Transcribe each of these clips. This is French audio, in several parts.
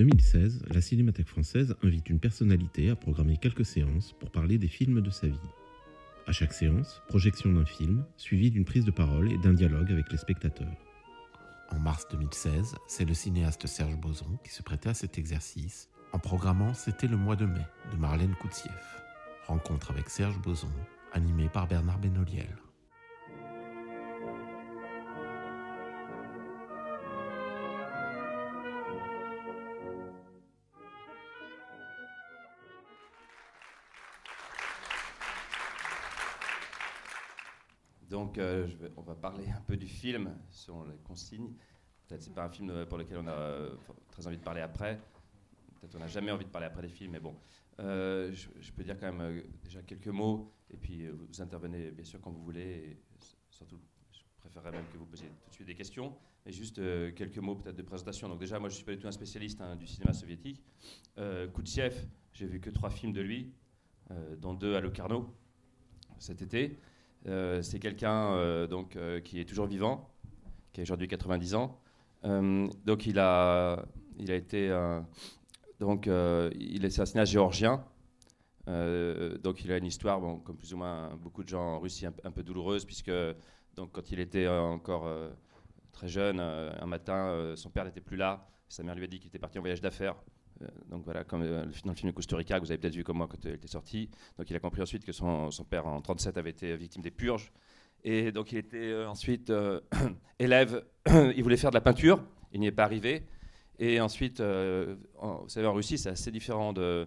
2016, la Cinémathèque française invite une personnalité à programmer quelques séances pour parler des films de sa vie. À chaque séance, projection d'un film, suivie d'une prise de parole et d'un dialogue avec les spectateurs. En mars 2016, c'est le cinéaste Serge Boson qui se prêtait à cet exercice en programmant C'était le mois de mai de Marlène Koutsieff. Rencontre avec Serge Boson, animé par Bernard Benoliel. Donc, euh, on va parler un peu du film selon les consignes. Peut-être c'est pas un film pour lequel on a très envie de parler après. Peut-être on n'a jamais envie de parler après des films, mais bon. Euh, je, peux dire quand même euh, déjà quelques mots, et puis vous intervenez bien sûr quand vous voulez. Surtout, je préférerais même que vous posiez tout de suite des questions. Mais juste quelques mots peut-être de présentation. Donc déjà, moi je suis pas du tout un spécialiste hein, du cinéma soviétique. Koutsiev, j'ai vu que trois films de lui, dont deux à Locarno cet été. Euh, c'est quelqu'un euh, donc euh, qui est toujours vivant, qui a aujourd'hui 90 ans. Donc il a, il a été donc il est cinéaste géorgien. Donc il a une histoire, bon, comme plus ou moins beaucoup de gens en Russie, un, un peu douloureuse puisque donc quand il était encore très jeune, un matin, son père n'était plus là. Sa mère lui a dit qu'il était parti en voyage d'affaires. Euh, donc voilà, comme euh, dans le film de Costa Rica, que vous avez peut-être vu comme moi quand il était sorti. Donc il a compris ensuite que son, père en 37 avait été victime des purges. Et donc il était euh, ensuite euh, élève, il voulait faire de la peinture, il n'y est pas arrivé. Et ensuite, euh, en- vous savez, en Russie, c'est assez différent de, euh,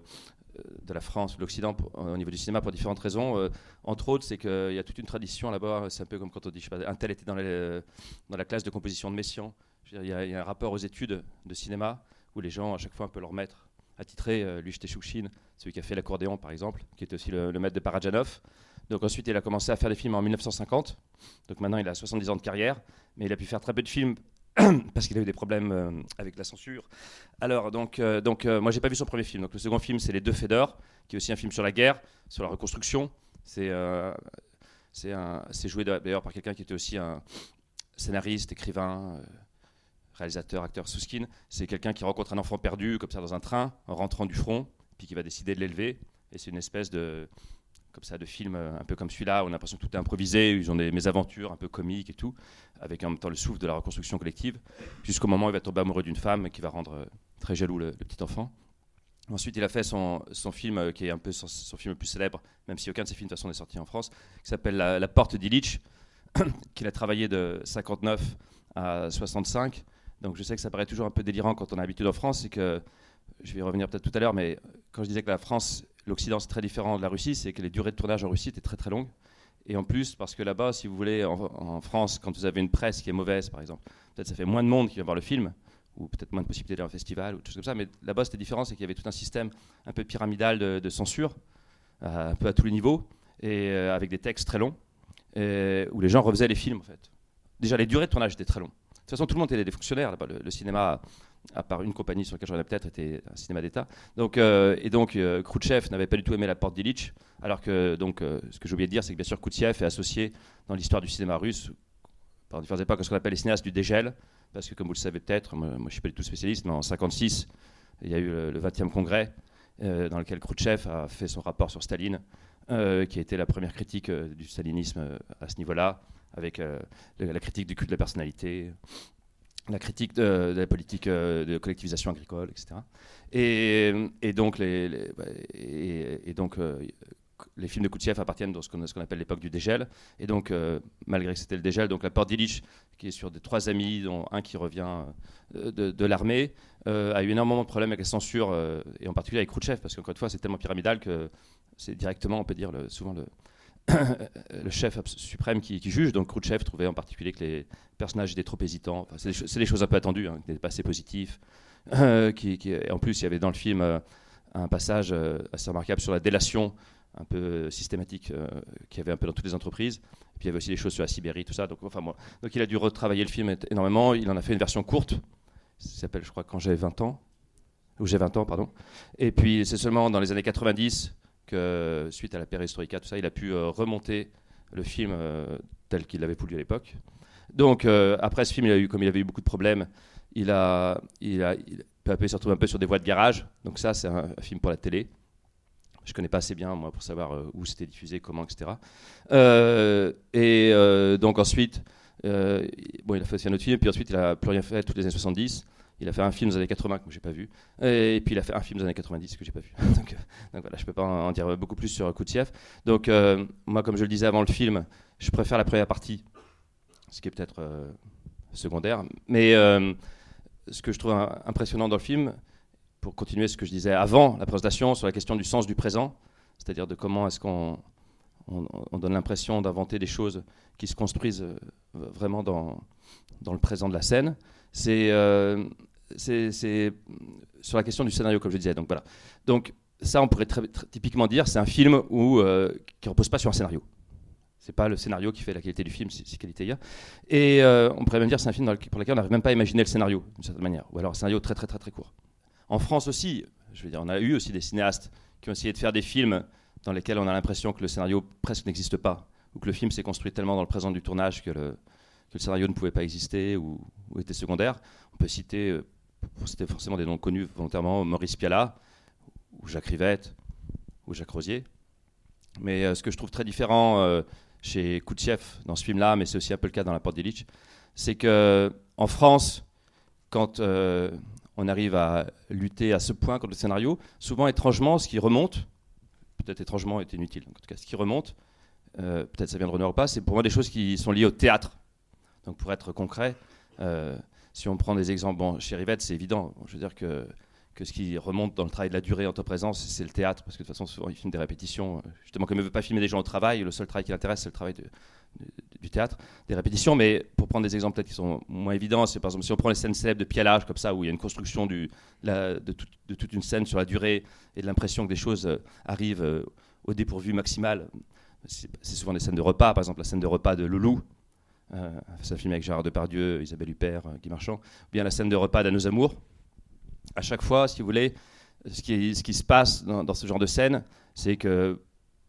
de la France de l'Occident au niveau du cinéma pour différentes raisons. Euh, entre autres, c'est qu'il y a toute une tradition là-bas, c'est un peu comme quand on dit, je sais pas, un tel était dans, les- dans la classe de composition de Messiaen. Il y a un rapport aux études de cinéma où les gens, à chaque fois, un peu leur maître attitré, euh, Chouchine, celui qui a fait l'accordéon, par exemple, qui était aussi le, le maître de Parajanov. Donc ensuite, il a commencé à faire des films en 1950. Donc maintenant, il a 70 ans de carrière, mais il a pu faire très peu de films parce qu'il a eu des problèmes euh, avec la censure. Alors, donc, euh, donc euh, moi, j'ai pas vu son premier film. Donc le second film, c'est Les Deux Fédors, qui est aussi un film sur la guerre, sur la reconstruction. C'est euh, c'est joué d'ailleurs par quelqu'un qui était aussi un scénariste, écrivain, réalisateur, acteur, Souskin. C'est quelqu'un qui rencontre un enfant perdu, comme ça, dans un train, en rentrant du front, puis qui va décider de l'élever. Et c'est une espèce de, comme ça, de film euh, un peu comme celui-là, où on a l'impression que tout est improvisé, ils ont des mésaventures un peu comiques et tout, avec en même temps le souffle de la reconstruction collective, jusqu'au moment où il va tomber amoureux d'une femme qui va rendre euh, très jaloux le, petit enfant. Ensuite, il a fait son, son film, euh, qui est un peu son, film le plus célèbre, même si aucun de ses films de toute façon n'est sorti en France, qui s'appelle La, La Porte d'Illich, qu'il a travaillé de 59 à 65. Donc je sais que ça paraît toujours un peu délirant quand on a l'habitude en France, c'est que, je vais y revenir peut-être tout à l'heure, mais quand je disais que la France, l'Occident c'est très différent de la Russie, c'est que les durées de tournage en Russie étaient très très longues. Et en plus, parce que là-bas, si vous voulez, en, France, quand vous avez une presse qui est mauvaise, par exemple, peut-être ça fait moins de monde qui va voir le film, ou peut-être moins de possibilités d'aller en festival, ou des choses comme ça, mais là-bas c'était différent, c'est qu'il y avait tout un système un peu pyramidal de, censure, euh, un peu à tous les niveaux, et euh, avec des textes très longs, où les gens refaisaient les films en fait. Déjà, les durées de tournage étaient très longues. De toute façon, tout le monde était des fonctionnaires. Le, cinéma, à part une compagnie sur laquelle ai peut-être, était un cinéma d'État. Donc, euh, et donc, euh, Khrouchtchev n'avait pas du tout aimé la porte d'Illich, alors que, donc, euh, ce que j'ai oublié de dire, c'est que bien sûr, Koutsiev est associé dans l'histoire du cinéma russe, par différentes époques, à ce qu'on appelle les cinéastes du dégel, parce que, comme vous le savez peut-être, moi, je ne suis pas du tout spécialiste, mais en 56, il y a eu le, le 20e congrès, euh, dans lequel Khrouchtchev a fait son rapport sur Staline, euh, qui a été la première critique euh, du stalinisme euh, à ce niveau-là, avec la critique du culte de la personnalité, la critique de, la politique de collectivisation agricole, etc. Et, donc, les, et, donc les films de Koutsiev appartiennent dans ce qu'on appelle l'époque du dégel. Et donc, euh, malgré que c'était le dégel, donc la porte d'Illich, qui est sur des trois amis, dont un qui revient euh, de, l'armée, euh, a eu énormément de problèmes avec la censure, et en particulier avec Khrouchtchev, parce qu'encore une fois, c'est tellement pyramidal que c'est directement, on peut dire, souvent le, chef suprême qui, juge. Donc Khrouchtchev trouvait en particulier que les personnages étaient trop hésitants. C'est des, choses un peu attendues, hein, qui n'étaient pas assez positifs. Qui, en plus, il y avait dans le film un passage assez remarquable sur la délation un peu systématique euh, qu'il y avait un peu dans toutes les entreprises. Et puis il y avait aussi des choses sur la Sibérie, tout ça. Donc, enfin. Donc il a dû retravailler le film énormément. Il en a fait une version courte. Ça s'appelle, je crois, Quand j'avais 20 ans. Ou j'ai 20 ans, pardon. Et puis c'est seulement dans les années 90 que, suite à la perestroïka, tout ça, il a pu euh, remonter le film euh, tel qu'il l'avait voulu à l'époque. Donc euh, après ce film, il a eu, comme il avait eu beaucoup de problèmes, il a, il a, il- peu à peu, il s'est retrouvé un peu sur des voies de garage. Donc ça, c'est un film pour la télé. Je connais pas assez bien, moi, pour savoir euh, où c'était diffusé, comment, etc. Euh, et euh, donc ensuite, euh, bon, il a fait aussi un autre film, puis ensuite, il a plus rien fait toutes les années 70. Il a fait un film des années 80 que j'ai pas vu, et puis il a fait un film des années 90 que j'ai pas vu. donc, euh, voilà, je peux pas en dire beaucoup plus sur Koutiev. Donc euh, moi, comme je le disais avant le film, je préfère la première partie, ce qui est peut-être euh, secondaire. Mais euh, ce que je trouve impressionnant dans le film, pour continuer ce que je disais avant la présentation sur la question du sens du présent, c'est-à-dire de comment est-ce qu'on on, on donne l'impression d'inventer des choses qui se construisent euh, vraiment dans, le présent de la scène, c'est euh, c'est- sur la question du scénario, comme je disais. Donc voilà. Donc ça, on pourrait très- typiquement dire, c'est un film euh, qui repose pas sur un scénario. C'est pas le scénario qui fait la qualité du film, c'est c'est qualité il y a. Et on pourrait même dire que c'est un film pour lequel on n'arrive même pas à imaginer le scénario, d'une certaine manière. Ou alors un scénario très très très très court. En France aussi, on a eu aussi des cinéastes qui ont essayé de faire des films dans lesquels on a l'impression que le scénario presque n'existe pas, ou que le film s'est construit tellement dans le présent du tournage que le, scénario ne pouvait pas exister ou, était secondaire. On peut citer, euh, citer forcément des noms connus volontairement, Maurice Pialat, ou Jacques Rivette, ou Jacques Rosier. Mais euh, ce que je trouve très différent euh, chez Koutchev dans ce film-là, mais c'est aussi un peu le cas dans La Porte d'Illich, c'est que en France, quand on arrive à lutter à ce point contre le scénario, souvent étrangement, ce qui remonte, peut-être étrangement est inutile, en tout cas ce qui remonte, euh, peut-être ça vient de René Repas, c'est pour moi des choses qui sont liées au théâtre. Donc pour être concret, euh, si on prend des exemples, bon, chez Rivette, c'est évident. Je veux dire que, que ce qui remonte dans le travail de la durée en temps présent, c'est le théâtre, parce que de toute façon, souvent, il filme des répétitions. Justement, comme il ne veut pas filmer des gens au travail, le seul travail qui l'intéresse, c'est le travail du théâtre, des répétitions. Mais pour prendre des exemples peut-être qui sont moins évidents, c'est par exemple si on prend les scènes célèbres de pialage, comme ça, où il y a une construction de, tout- de toute une scène sur la durée et de l'impression que des choses euh, arrivent euh, au dépourvu maximal. C'est souvent des scènes de repas, par exemple la scène de repas de Loulou, euh, c'est un film avec Gérard Depardieu, Isabelle Huppert, euh, Guy Marchand, ou bien la scène de repas d'À nos amours. À chaque fois, si vous voulez, ce qui, se passe dans ce genre de scène, c'est que,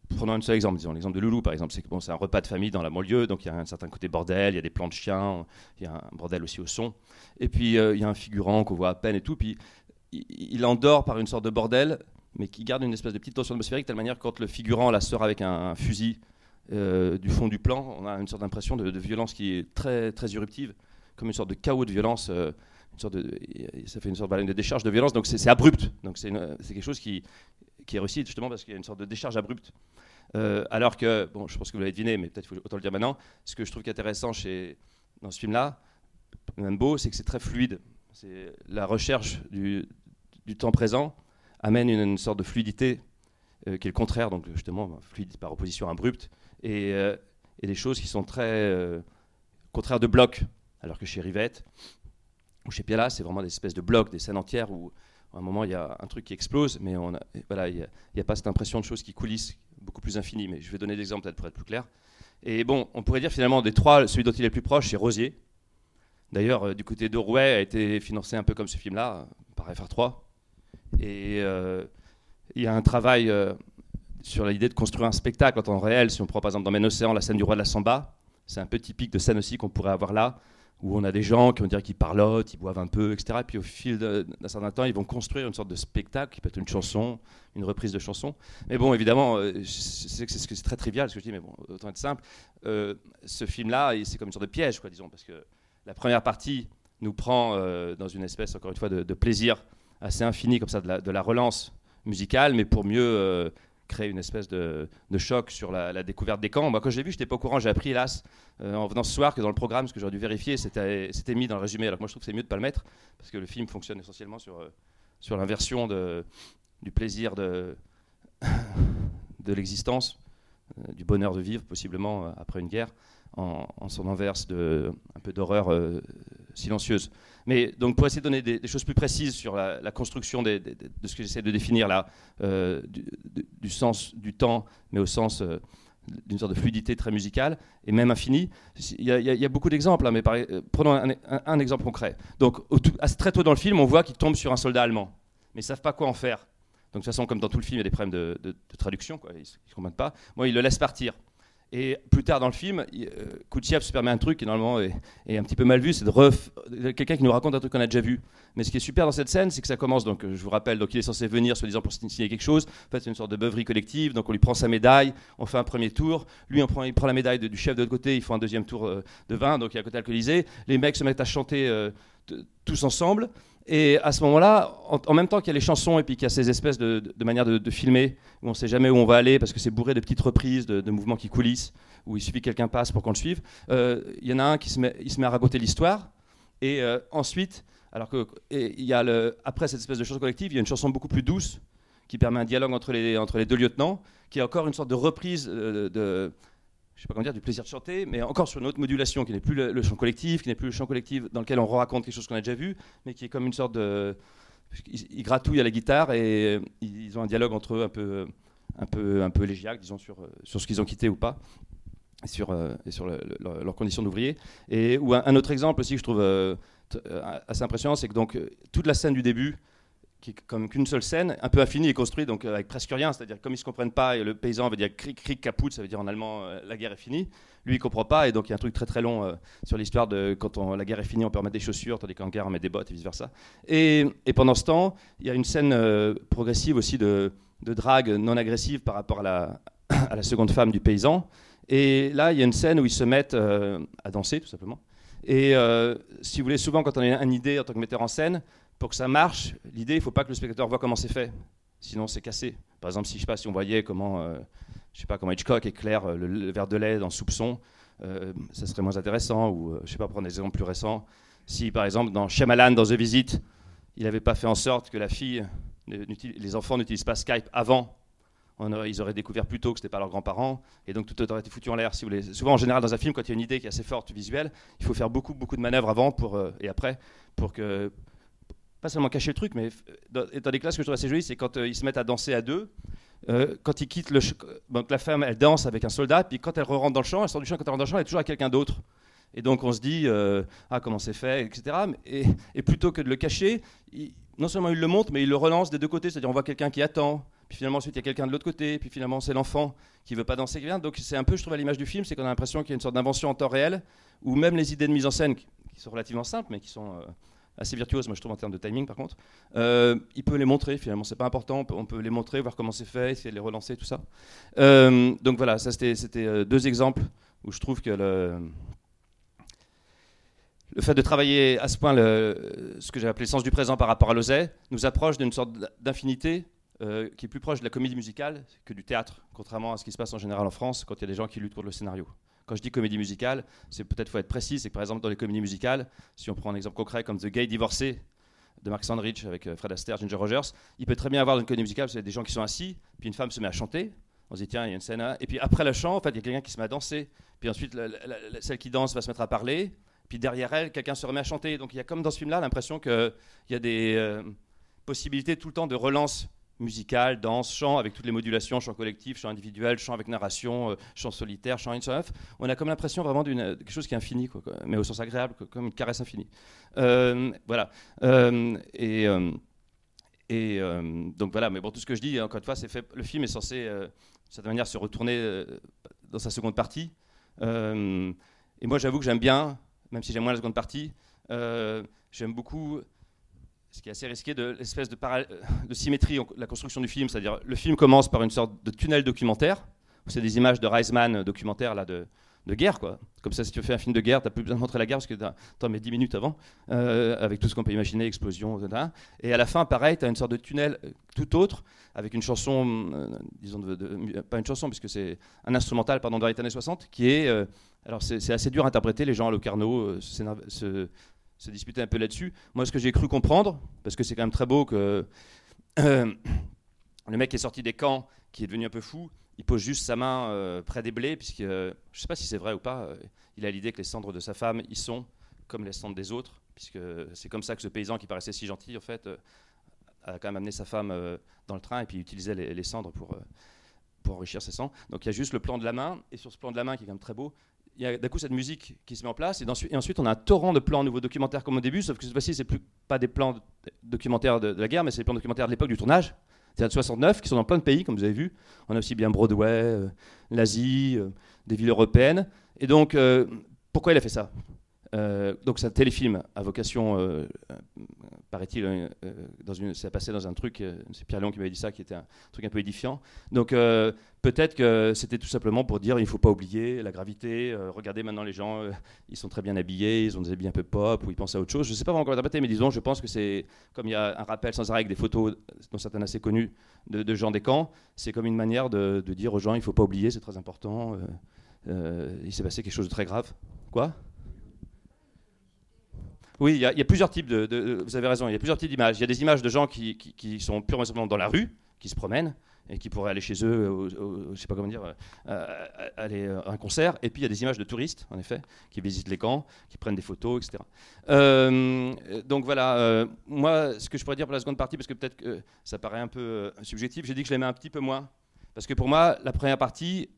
prenons un seul exemple, disons l'exemple de Loulou par exemple, c'est bon, un repas de famille dans la banlieue, donc il y a un certain côté bordel, il y a des plans de chiens, il y a un bordel aussi au son, et puis euh, il y a un figurant qu'on voit à peine et tout, puis il, endort par une sorte de bordel, mais qui garde une espèce de petite tension atmosphérique, de telle manière que quand le figurant la sort avec un, fusil euh, du fond du plan, on a une sorte d'impression de, violence qui est très, très irruptive, comme une sorte de chaos de violence. euh, ça fait une sorte de, décharge de violence, donc c'est abrupt. Donc c'est quelque chose qui, qui est réussi justement parce qu'il y a une sorte de décharge abrupte. Euh, alors que, bon, je pense que vous l'avez deviné, mais peut-être faut autant le dire maintenant, ce que je trouve intéressant chez, dans ce film-là, même beau, c'est que c'est très fluide. La recherche du, du temps présent amène une, sorte de fluidité euh, qui est le contraire, donc justement fluide par opposition abrupte, et, euh, et des choses qui sont très contraires de blocs, alors que chez Rivette ou chez Piala, c'est vraiment des espèces de blocs, des scènes entières où à un moment il y a un truc qui explose, mais on voilà, il n'y a, pas cette impression de choses qui coulissent, beaucoup plus infinies. Mais je vais donner des exemples pour être plus clair. Et bon, on pourrait dire finalement des trois, celui dont il est le plus proche, c'est Rosier. D'ailleurs, euh, du côté d'Orouet, a été financé un peu comme ce film-là, par FR3. Et euh, il y a un travail euh, sur l'idée de construire un spectacle en temps réel. Si on prend par exemple dans Men Océan la scène du roi de la samba, c'est un peu typique de scène aussi qu'on pourrait avoir là, où on a des gens qui vont dire qu'ils parlotent, ils boivent un peu, etc. Et puis au fil d'un certain temps, ils vont construire une sorte de spectacle qui peut être une chanson, une reprise de chanson. Mais bon, évidemment, euh, c'est très trivial ce que je dis, mais bon, autant être simple. Euh, ce film-là, il- c'est comme une sorte de piège, quoi, disons, parce que la première partie nous prend euh, dans une espèce, encore une fois, de, plaisir assez infini, comme ça, de la, relance musicale, mais pour mieux créer une espèce de, choc sur la, découverte des camps. Moi, quand je l'ai vu, je n'étais pas au courant. J'ai appris, hélas, euh, en venant ce soir, que dans le programme, ce que j'aurais dû vérifier, c'était mis dans le résumé. Alors que moi, je trouve que c'est mieux de ne pas le mettre, parce que le film fonctionne essentiellement sur, euh, l'inversion du plaisir de, l'existence euh, du bonheur de vivre, possiblement après une guerre, en, enverse de, un peu d'horreur euh, silencieuse. Mais donc pour essayer de donner des, choses plus précises sur la, construction de ce que j'essaie de définir là, euh, du, sens du temps, mais au sens euh, d'une sorte de fluidité très musicale et même infinie. Il y a, beaucoup d'exemples, hein, mais prenons un, exemple concret. Donc très tôt dans le film, on voit qu'ils tombent sur un soldat allemand, mais ils savent pas quoi en faire. Donc de toute façon, comme dans tout le film, il y a des problèmes de, traduction, ils ne comprennent pas. Moi, ils le laissent partir. Et plus tard dans le film, il- euh, Koutchev se permet un truc qui normalement est, un petit peu mal vu, c'est de ref- quelqu'un qui nous raconte un truc qu'on a déjà vu. Mais ce qui est super dans cette scène, c'est que ça commence. Donc, euh, je vous rappelle, donc il est censé venir, soi-disant pour signer quelque chose. En fait, c'est une sorte de beuverie collective. Donc, on lui prend sa médaille, on fait un premier tour. Lui, prend, il prend la médaille du chef de l'autre côté, ils font un deuxième tour euh, de vin. Donc, il y a un côté alcoolisé. Les mecs se mettent à chanter tous ensemble. Et à ce moment-là, en, même temps qu'il y a les chansons et puis qu'il y a ces espèces de, de, de manières de, filmer où on ne sait jamais où on va aller parce que c'est bourré de petites reprises, de, mouvements qui coulissent, où il suffit que quelqu'un passe pour qu'on le suive, euh, il y en a un qui se met, à raconter l'histoire. Et euh, ensuite, alors que y a après cette espèce de chanson collective, il y a une chanson beaucoup plus douce qui permet un dialogue entre les, entre les deux lieutenants, qui est encore une sorte de reprise euh, de, je sais pas comment dire, du plaisir de chanter, mais encore sur une autre modulation qui n'est plus le, chant collectif, qui n'est plus le chant collectif dans lequel on raconte quelque chose qu'on a déjà vu, mais qui est comme une sorte de, ils, gratouillent à la guitare et ils, ont un dialogue entre eux un peu, un peu, un peu élégiaque, disons sur, sur ce qu'ils ont quitté ou pas et sur, euh, sur le- le- leurs conditions d'ouvriers. Et ou un, autre exemple aussi que je trouve euh, euh, assez impressionnant, c'est que donc toute la scène du début, qui est comme qu'une seule scène, un peu infinie et construite, donc euh, avec presque rien, c'est-à-dire comme ils se comprennent pas, et le paysan veut dire cric cric caput, ça veut dire en allemand euh, la guerre est finie. Lui il comprend pas, et donc il y a un truc très très long euh, sur l'histoire de quand on- la guerre est finie, on peut remettre des chaussures, tandis qu'en guerre on met des bottes et vice versa. Et, et pendant ce temps, il y a une scène progressive aussi de, de drague non agressive par rapport à la, à la seconde femme du paysan. Et là, il y a une scène où ils se mettent à danser, tout simplement. Et si vous voulez, souvent, quand on a une idée en tant que metteur en scène, pour que ça marche, l'idée, il ne faut pas que le spectateur voit comment c'est fait. Sinon, c'est cassé. Par exemple, si, on voyait comment, euh, je sais pas, comment Hitchcock éclaire euh, le, verre de lait dans Soupçon, euh, ça serait moins intéressant. Ou, euh, je sais pas, prendre des exemples plus récents. Si, par exemple, dans Shyamalan, dans The Visit, il n'avait pas fait en sorte que ne- les enfants n'utilisent pas Skype avant ils auraient découvert plus tôt que ce n'était pas leurs grands-parents, et donc tout aurait été foutu en l'air. Souvent, en général, dans un film, quand il y a une idée qui est assez forte visuelle, il faut faire beaucoup, beaucoup de manœuvres avant et après pour que pas seulement cacher le truc, mais f- dans, des classes que je trouve assez jolies, c'est quand euh, ils se mettent à danser à deux. euh, quand ils quittent le donc la femme elle danse avec un soldat puis quand elle rentre dans le champ elle sort du champ quand elle rentre dans le champ elle est toujours avec quelqu'un d'autre. Et donc on se dit euh, ah comment c'est fait etc et, plutôt que de le cacher non seulement il le montre mais il le relance des deux côtés. C'est-à-dire on voit quelqu'un qui attend puis finalement ensuite il y a quelqu'un de l'autre côté puis finalement c'est l'enfant qui veut pas danser qui vient. Donc c'est un peu je trouve à l'image du film c'est qu'on a l'impression qu'il y a une sorte d'invention en temps réel où même les idées de mise en scène qui sont relativement simples mais qui sont euh, assez virtuoses moi je trouve en termes de timing par contre euh, il peut les montrer finalement c'est pas important on peut, les montrer voir comment c'est fait essayer de les relancer tout ça Euh, donc voilà ça c'était euh, deux exemples où je trouve que le fait de travailler à ce point ce que j'ai appelé le sens du présent par rapport à l'oseille nous approche d'une sorte d'infinité qui est plus proche de la comédie musicale que du théâtre, contrairement à ce qui se passe en général en France quand il y a des gens qui luttent contre le scénario. Quand je dis comédie musicale, c'est peut-être faut être précis, c'est que par exemple dans les comédies musicales, si on prend un exemple concret comme The Gay Divorcé de Mark Sandrich avec euh, Fred Astaire, Ginger Rogers, il peut très bien avoir une comédie musicale, c'est des gens qui sont assis, puis une femme se met à chanter, on se dit tiens il y a une scène, et puis après le chant, en fait il y a quelqu'un qui se met à danser, puis ensuite celle qui danse va se mettre à parler, puis derrière elle quelqu'un se remet à chanter, donc il y a comme dans ce film-là l'impression qu'il y a des euh, possibilités tout le temps de relance musicale, danse, chant, avec toutes les modulations, chant collectif, chant individuel, chant avec narration, euh, chant solitaire, chant in On a comme l'impression vraiment d'une euh, quelque chose qui est infini, mais au sens agréable, comme une caresse infinie. Euh, voilà. Et donc voilà, mais bon, tout ce que je dis, encore une fois, c'est fait. Le film est censé, de certaine manière, se retourner dans sa seconde partie. Et moi, j'avoue que j'aime bien, même si j'aime moins la seconde partie, j'aime beaucoup ce qui est assez risqué de l'espèce de, para- de symétrie la construction du film. C'est-à-dire, le film commence par une sorte de tunnel documentaire. C'est des images de Reisman documentaire là, de, guerre. Quoi. Comme ça, si tu fais un film de guerre, tu n'as plus besoin de montrer la guerre parce que tu en mets 10 minutes avant, euh, avec tout ce qu'on peut imaginer, explosion, etc. Et à la fin, pareil, tu as une sorte de tunnel euh, tout autre, avec une chanson, euh, disons, pas une chanson, puisque c'est un instrumental pardon, dans les années 60, qui est. euh, alors, c'est assez dur à interpréter, les gens à Locarno euh, s'énervent- se, disputaient un peu là-dessus. Moi, ce que j'ai cru comprendre, parce que c'est quand même très beau que. euh, le mec qui est sorti des camps, qui est devenu un peu fou, il pose juste sa main euh, près des blés, puisque je ne sais pas si c'est vrai ou pas, euh, il a l'idée que les cendres de sa femme y sont comme les cendres des autres, puisque c'est comme ça que ce paysan qui paraissait si gentil, en fait, euh, a quand même amené sa femme euh, dans le train et puis utilisait les, cendres pour, euh, pour enrichir ses sangs. Donc il y a juste le plan de la main, et sur ce plan de la main qui est quand même très beau, il y a d'un coup cette musique qui se met en place, et, ensuite on a un torrent de plans nouveaux documentaires comme au début, sauf que cette fois-ci c'est plus pas des plans documentaires de, de la guerre, mais c'est des plans documentaires de l'époque du tournage, c'est-à-dire de 69, qui sont dans plein de pays, comme vous avez vu. On a aussi bien Broadway, euh, l'Asie, euh, des villes européennes. Et donc, euh, pourquoi il a fait ça? Euh, Donc c'est un téléfilm à vocation, euh, euh, paraît-il, euh, euh, dans une, ça passait dans un truc, c'est Pierre Léon qui m'avait dit ça, qui était un truc un peu édifiant. Donc peut-être que c'était tout simplement pour dire il ne faut pas oublier la gravité. regardez maintenant les gens, ils sont très bien habillés, ils ont des habits un peu pop, ou ils pensent à autre chose. Je ne sais pas vraiment comment interpréter, mais disons, je pense que c'est comme il y a un rappel sans arrêt avec des photos, dont certaines assez connues, de, de gens des camps. C'est comme une manière de, de dire aux gens il ne faut pas oublier, c'est très important. il s'est passé quelque chose de très grave. Quoi? Oui, il y, a- plusieurs types de, Vous avez raison, il y a plusieurs types d'images. Il y a des images de gens qui, sont purement simplement dans la rue, qui se promènent et qui pourraient aller chez eux, au, au- je sais pas comment dire, euh, euh, aller à un concert. Et puis il y a des images de touristes, en effet, qui visitent les camps, qui prennent des photos, etc. Euh, donc voilà, euh, moi, ce que je pourrais dire pour la seconde partie, parce que peut-être que ça paraît un peu euh, subjectif, j'ai dit que je l'aimais un petit peu moins. Parce que pour moi, la première partie,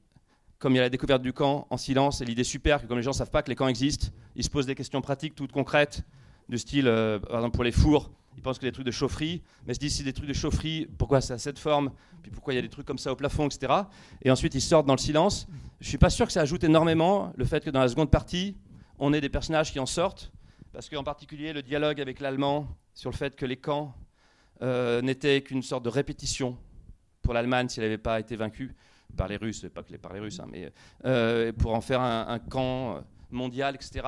comme il y a la découverte du camp en silence, et l'idée super que comme les gens ne savent pas que les camps existent, ils se posent des questions pratiques toutes concrètes, du style, euh, par exemple pour les fours, ils pensent que des trucs de chaufferie, mais ils se disent si des trucs de chaufferie, pourquoi ça a cette forme, puis pourquoi il y a des trucs comme ça au plafond, etc. Et ensuite ils sortent dans le silence. Je suis pas sûr que ça ajoute énormément le fait que dans la seconde partie, on ait des personnages qui en sortent, parce qu'en particulier le dialogue avec l'allemand sur le fait que les camps euh, n'étaient qu'une sorte de répétition pour l'Allemagne s'il n'avait pas été vaincu par les Russes, pas que les par les Russes, hein, mais euh, pour en faire un camp euh, mondial, etc.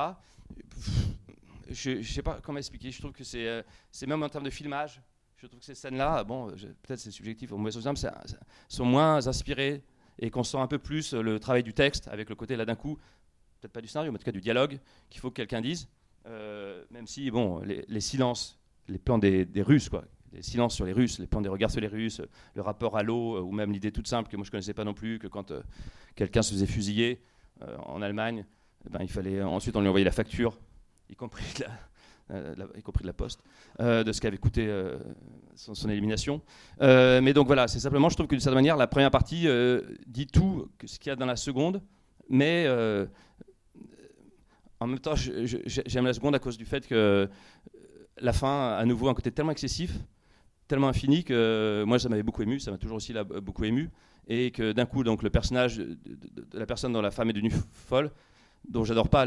Je ne sais pas comment expliquer. Je trouve que c'est, euh, c'est même en termes de filmage. Je trouve que ces scènes-là, bon, peut-être c'est subjectif, au mauvais sens, c'est- sont moins inspirées et qu'on sent un peu plus euh, le travail du texte avec le côté là d'un coup, peut-être pas du scénario, mais en tout cas du dialogue qu'il faut que quelqu'un dise. Euh, même si, bon, les, silences, les plans des, Russes, quoi, les silences sur les Russes, les plans des regards sur les Russes, le rapport à l'eau, ou même l'idée toute simple que moi je connaissais pas non plus, que quand quelqu'un se faisait fusiller en Allemagne, ben, il fallait ensuite on lui envoyait la facture, y compris de la, euh, y compris de la poste, euh, de ce qu'avait coûté euh, son, élimination. Euh, mais donc voilà, c'est simplement, je trouve que d'une certaine manière, la première partie euh, dit tout ce qu'il y a dans la seconde, mais euh, en même temps, j'aime la seconde à cause du fait que euh, la fin, à nouveau, un côté tellement excessif, tellement infini que euh, moi, ça m'avait beaucoup ému, ça m'a toujours aussi là, beaucoup ému, et que d'un coup, donc, le personnage de la personne dont la femme est devenue folle, dont j'adore pas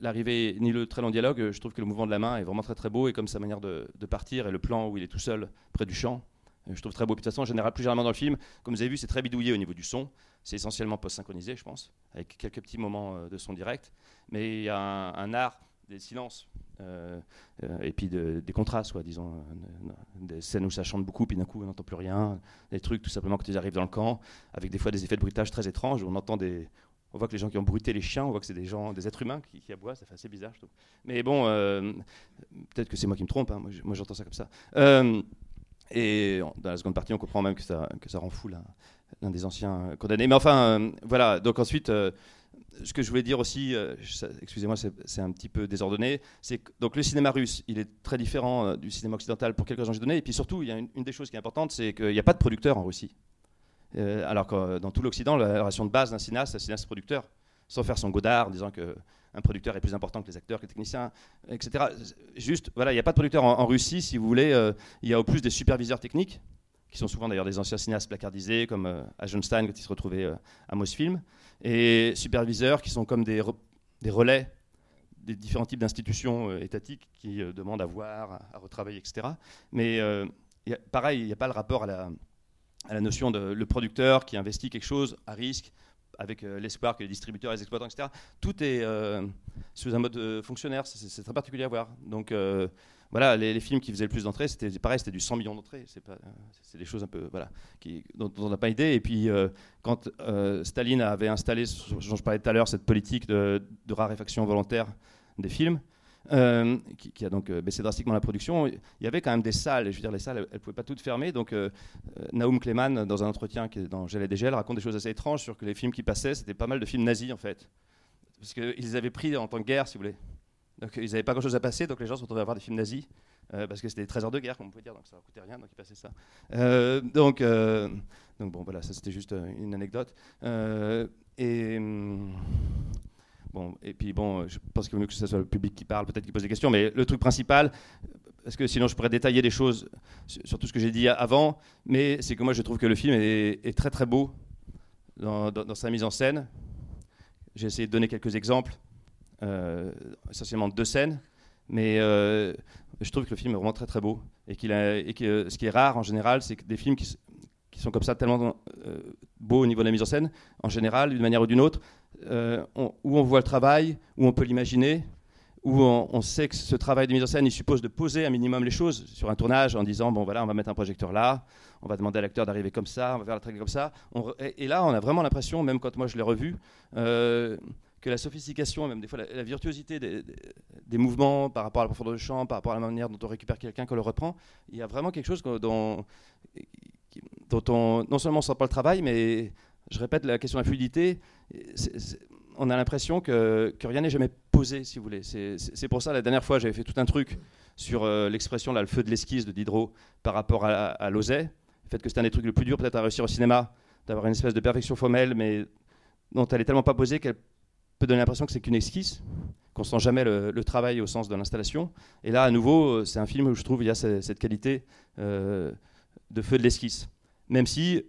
l'arrivée ni le très long dialogue, je trouve que le mouvement de la main est vraiment très très beau, et comme sa manière de, partir, et le plan où il est tout seul près du champ, euh, je trouve très beau. Puis de toute façon, en général, plus généralement dans le film, comme vous avez vu, c'est très bidouillé au niveau du son, c'est essentiellement post-synchronisé, je pense, avec quelques petits moments euh, de son direct, mais il y a un, art des silences. euh, et puis de- des contrastes, quoi, disons, des scènes où ça chante beaucoup, puis d'un coup on n'entend plus rien, des trucs tout simplement quand ils arrivent dans le camp, avec des fois des effets de bruitage très étranges, où on entend des, on voit que les gens qui ont bruité les chiens, on voit que c'est des gens, des êtres humains qui, aboient, ça fait assez bizarre, je trouve. Mais bon, euh, peut-être que c'est moi qui me trompe, hein, moi, je- moi, j'entends ça comme ça. Euh, et dans la seconde partie, on comprend même que ça, rend fou l'un des anciens condamnés. Mais enfin, euh, voilà, donc ensuite, ce que je voulais dire aussi, excusez-moi, c'est un petit peu désordonné, c'est donc, le cinéma russe, il est très différent du cinéma occidental pour quelques raisons que j'ai données. Et puis surtout, il y a une, une des choses qui est importante, c'est qu'il n'y a pas de producteur en Russie. Euh, alors que dans tout l'Occident, la relation de base d'un cinéaste, c'est cinéaste-producteur, sans faire son godard, en disant que un producteur est plus important que les acteurs, que les techniciens, etc. Juste, voilà, il n'y a pas de producteur en, Russie, si vous voulez. euh, il y a au plus des superviseurs techniques, qui sont souvent d'ailleurs des anciens cinéastes placardisés, comme euh, Eisenstein quand il se retrouvait euh, à Mosfilm, et superviseurs qui sont comme des, re- des relais des différents types d'institutions euh, étatiques qui demandent à voir, à, à retravailler, etc. Mais pareil, il n'y a pas le rapport à la, à la notion de le producteur qui investit quelque chose à risque, avec euh, l'espoir que les distributeurs, les exploitants, etc. Tout est euh, sous un mode euh, fonctionnaire, c'est- très particulier à voir. Donc voilà, les, films qui faisaient le plus d'entrées, c'était pareil, c'était du 100 millions d'entrées. C'est des choses un peu voilà, dont, on n'a pas idée. Et puis quand Staline avait installé, dont je parlais tout à l'heure, cette politique de raréfaction volontaire des films, euh, qui, a donc euh, baissé drastiquement la production. Il y avait quand même des salles, je veux dire, les salles, elles ne pouvaient pas toutes fermer. Donc, euh, euh, Naoum Kleman, dans un entretien qui est dans Gel et Dégel, raconte des choses assez étranges sur que les films qui passaient, c'était pas mal de films nazis, en fait. Parce qu'ils avaient pris en tant que guerre, si vous voulez. Donc, ils n'avaient pas grand-chose à passer, donc les gens se retrouvaient à voir des films nazis. parce que c'était des trésors de guerre, comme on pouvait dire, donc ça ne coûtait rien, donc ils passaient ça. Donc, donc, bon, voilà, ça c'était juste une anecdote. Et. Bon, et puis bon, je pense qu'il vaut mieux que ce soit le public qui parle, peut-être qui pose des questions, mais le truc principal, parce que sinon je pourrais détailler des choses sur tout ce que j'ai dit avant, mais c'est que moi je trouve que le film est, très très beau dans, sa mise en scène. J'ai essayé de donner quelques exemples, euh, essentiellement deux scènes, mais euh, je trouve que le film est vraiment très très beau et, que ce qui est rare en général, c'est que des films qui sont comme ça tellement euh, beaux au niveau de la mise en scène, en général, d'une manière ou d'une autre, euh, où on voit le travail, où on peut l'imaginer, où on, sait que ce travail de mise en scène, il suppose de poser un minimum les choses sur un tournage en disant bon voilà, on va mettre un projecteur là, on va demander à l'acteur d'arriver comme ça, on va faire la traque comme ça. Et, là, on a vraiment l'impression, même quand moi je l'ai revu, euh, que la sophistication, même des fois la, virtuosité des, mouvements par rapport à la profondeur du champ, par rapport à la manière dont on récupère quelqu'un, qu'on le reprend, il y a vraiment quelque chose dont on non seulement on sent pas le travail, mais je répète la question de la fluidité. on a l'impression que, rien n'est jamais posé, si vous voulez. C'est- pour ça, la dernière fois, j'avais fait tout un truc sur euh, l'expression, là, le feu de l'esquisse de Diderot par rapport à, à. Le fait que c'est un des trucs les plus durs, peut-être, à réussir au cinéma, d'avoir une espèce de perfection formelle, mais dont elle est tellement pas posée qu'elle peut donner l'impression que c'est qu'une esquisse, qu'on sent jamais le, le travail au sens de l'installation. Et là, à nouveau, euh, c'est un film où je trouve il y a ce- cette qualité euh, de feu de l'esquisse. Même si,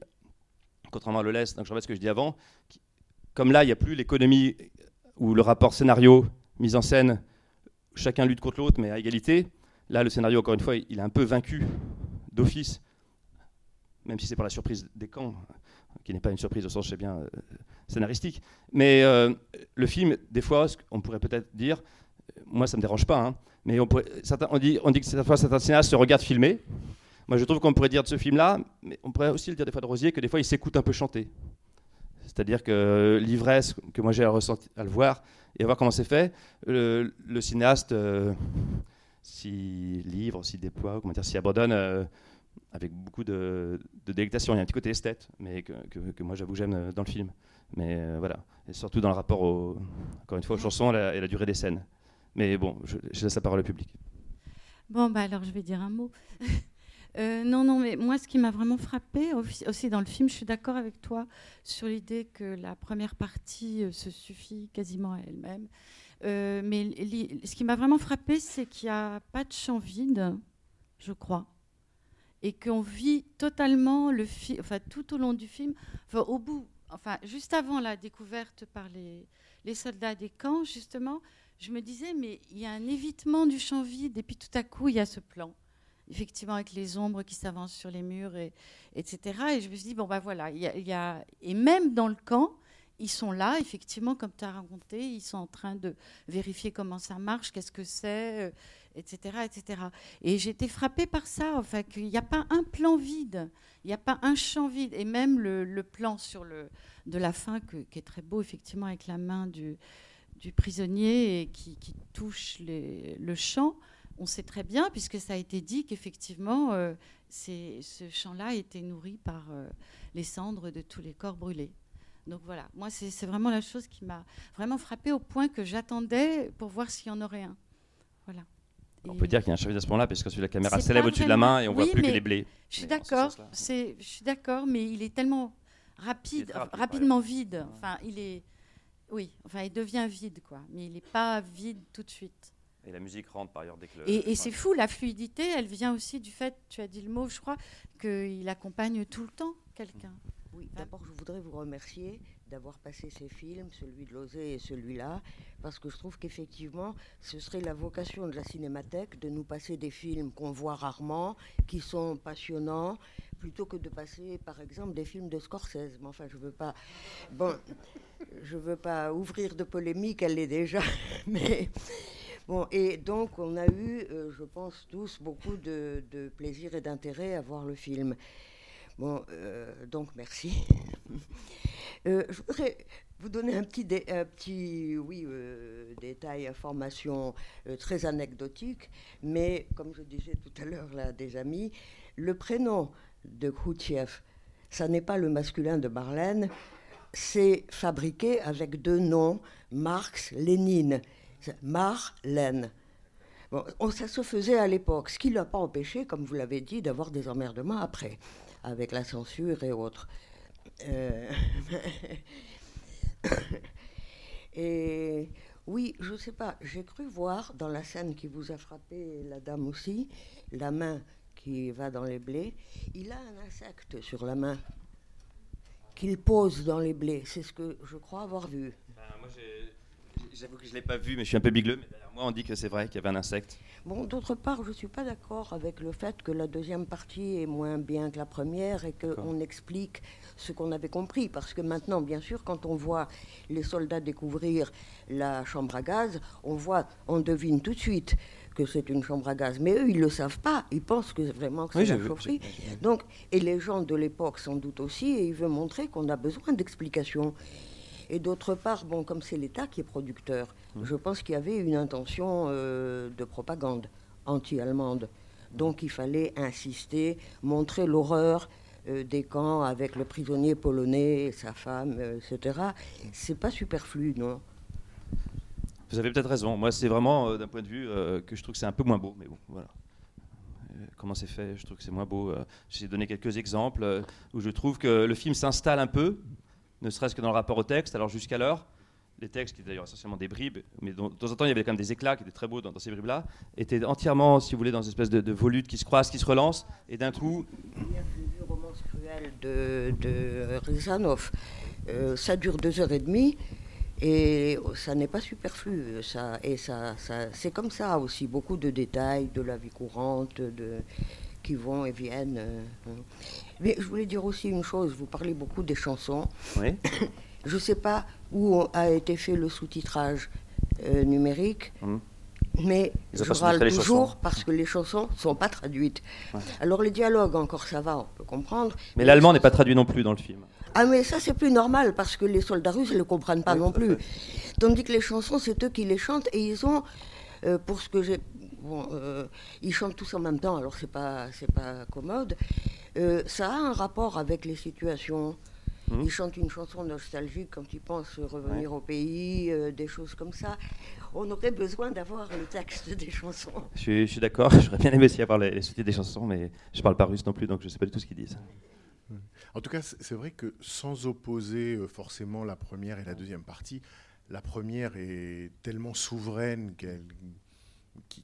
contrairement à Le Lest, donc je répète ce que je dis avant, comme là, il n'y a plus l'économie ou le rapport scénario, mise en scène, chacun lutte contre l'autre, mais à égalité. Là, le scénario, encore une fois, il est un peu vaincu d'office, même si c'est par la surprise des camps, qui n'est pas une surprise au sens, je bien, euh, scénaristique. Mais euh, le film, des fois, qu'on pourrait peut-être dire, euh, moi ça ne me dérange pas, hein, mais on, certains- on dit, on dit que certaines fois certains cinéastes se regardent filmer. Moi je trouve qu'on pourrait dire de ce film-là, mais on pourrait aussi le dire des fois de Rosier, que des fois il s'écoute un peu chanter. C'est-à-dire que l'ivresse que moi j'ai à, le voir et à voir comment c'est fait, le, cinéaste euh, s'y livre, s'y déploie, comment dire, s'y abandonne euh, avec beaucoup de, de délectation. Il y a un petit côté esthète, mais que, moi j'avoue j'aime euh, dans le film. Mais euh, voilà, et surtout dans le rapport, encore une fois, aux chansons la, et la durée des scènes. Mais bon, je, je laisse la parole au public. Bon, bah alors je vais dire un mot. Euh, non, non, mais moi, ce qui m'a vraiment frappé aussi dans le film, je suis d'accord avec toi sur l'idée que la première partie euh, se suffit quasiment à elle-même. Euh, mais ce qui m'a vraiment frappé, c'est qu'il n'y a pas de champ vide, je crois, et qu'on vit totalement le film, tout au long du film, au bout, enfin juste avant la découverte par les, les soldats des camps, justement, je me disais, mais il y a un évitement du champ vide, et puis tout à coup, il y a ce plan, effectivement, avec les ombres qui s'avancent sur les murs, et, etc. Et je me suis dit, bon, ben voilà, il y y a- et même dans le camp, ils sont là, effectivement, comme tu as raconté, ils sont en train de vérifier comment ça marche, qu'est-ce que c'est, euh, etc., etc. Et j'étais frappée par ça, enfin, qu'il n'y a pas un plan vide, il n'y a pas un champ vide, et même le, plan sur le, de la fin, qui est très beau, effectivement, avec la main du, prisonnier et qui, touche le champ, on sait très bien, puisque ça a été dit qu'effectivement, euh, c'est- ce champ-là était nourri par euh, les cendres de tous les corps brûlés. Donc voilà, moi, c'est vraiment la chose qui m'a vraiment frappée au point que j'attendais pour voir s'il y en aurait un. Voilà. On Et peut dire qu'il y a un vide à ce moment-là, parce que la caméra C'est s'élève au-dessus de la main et on voit Oui, plus que les blés. Je suis d'accord, je suis d'accord, mais il est tellement est rapide, rapidement vide. Enfin, il est, oui, enfin, il devient vide, quoi. Mais il n'est pas vide tout de suite. Et la musique rentre par ailleurs dès que le. Et, et c'est fou, la fluidité, elle vient aussi du fait, tu as dit le mot, je crois, qu'il accompagne tout le temps quelqu'un. Oui, d'abord, je voudrais vous remercier d'avoir passé ces films, celui de Lozé et celui-là, parce que je trouve qu'effectivement, ce serait la vocation de la cinémathèque de nous passer des films qu'on voit rarement, qui sont passionnants, plutôt que de passer, par exemple, des films de Scorsese. Mais enfin, je veux pas. Bon, je veux pas ouvrir de polémique, elle l'est déjà, mais. Bon, et donc on a eu, euh, je pense tous, beaucoup de, plaisir et d'intérêt à voir le film. Bon, euh, donc merci. Euh, je voudrais vous donner un petit, dé- un petit oui, détails, informations euh, très anecdotiques. Mais, comme je disais tout à l'heure là des amis, le prénom de Khrouchtchev, ça n'est pas le masculin de Marlène, c'est fabriqué avec deux noms, Marx, Lénine. Marlène. Bon, on- ça se faisait à l'époque, ce qui ne l'a pas empêché, comme vous l'avez dit, d'avoir des emmerdements après, avec la censure et autres. Euh, et oui, je ne sais pas, j'ai cru voir dans la scène qui vous a frappé, la dame aussi, la main qui va dans les blés, il a un insecte sur la main qu'il pose dans les blés. C'est ce que je crois avoir vu. Ben, moi, j'ai- j'avoue que je ne l'ai pas vu, mais je suis un peu bigleux. Mais derrière moi, on dit que c'est vrai qu'il y avait un insecte. Bon, d'autre part, je ne suis pas d'accord avec le fait que la deuxième partie est moins bien que la première et qu'on explique ce qu'on avait compris. Parce que maintenant, bien sûr, quand on voit les soldats découvrir la chambre à gaz, on voit, on devine tout de suite que c'est une chambre à gaz. Mais eux, ils ne le savent pas. Ils pensent que vraiment que Oui, c'est j'ai la chaufferie. Donc, et les gens de l'époque sans doute aussi, et il veut montrer qu'on a besoin d'explications. Et d'autre part, bon, comme c'est l'État qui est producteur, Mmh. je pense qu'il y avait une intention euh, de propagande anti-allemande. Donc il fallait insister, montrer l'horreur euh, des camps avec le prisonnier polonais et sa femme, euh, etc. C'est pas superflu, non? Vous avez peut-être raison. Moi, c'est vraiment euh, d'un point de vue que je trouve que c'est un peu moins beau. Mais bon, voilà. Comment c'est fait? Je trouve que c'est moins beau. J'ai donné quelques exemples où je trouve que le film s'installe un peu, ne serait-ce que dans le rapport au texte. Alors jusqu'alors, les textes, qui étaient d'ailleurs essentiellement des bribes, mais dont- de temps en temps il y avait quand même des éclats qui étaient très beaux dans, ces bribes-là, étaient entièrement, si vous voulez, dans une espèce de, de volute qui se croisent, qui se relancent, et d'un coup, Hier, j'ai vu Romance cruelle de, de Rizanov. Euh, ça dure deux heures et demie et ça n'est pas superflu. Et ça, ça, c'est comme ça aussi, beaucoup de détails de la vie courante de, qui vont et viennent. euh, hein. Mais je voulais dire aussi une chose, vous parlez beaucoup des chansons. oui, Je ne sais pas où a été fait le sous-titrage euh, numérique, Mhm. mais Ils je râle toujours parce que les chansons ne sont pas traduites. Ouais. Alors les dialogues, encore ça va, on peut comprendre. mais l'allemand n'est pas traduit non plus dans le film. Ah mais ça c'est plus normal parce que les soldats russes ne le comprennent pas Oui, non plus. Tandis que les chansons, c'est eux qui les chantent et ils ont, euh, pour ce que j'ai... Bon, euh, ils chantent tous en même temps, alors c'est pas, c'est pas commode. Euh, ça a un rapport avec les situations. Mhm. Ils chantent une chanson nostalgique quand ils pensent revenir au pays, euh, des choses comme ça. On aurait besoin d'avoir le texte des chansons. Je suis, je suis d'accord, j'aurais bien aimé aussi avoir les, les sous-titres des chansons, mais je parle pas russe non plus, donc je sais pas du tout ce qu'ils disent. En tout cas, c'est vrai que sans opposer forcément la première et la deuxième partie, la première est tellement souveraine qu'elle,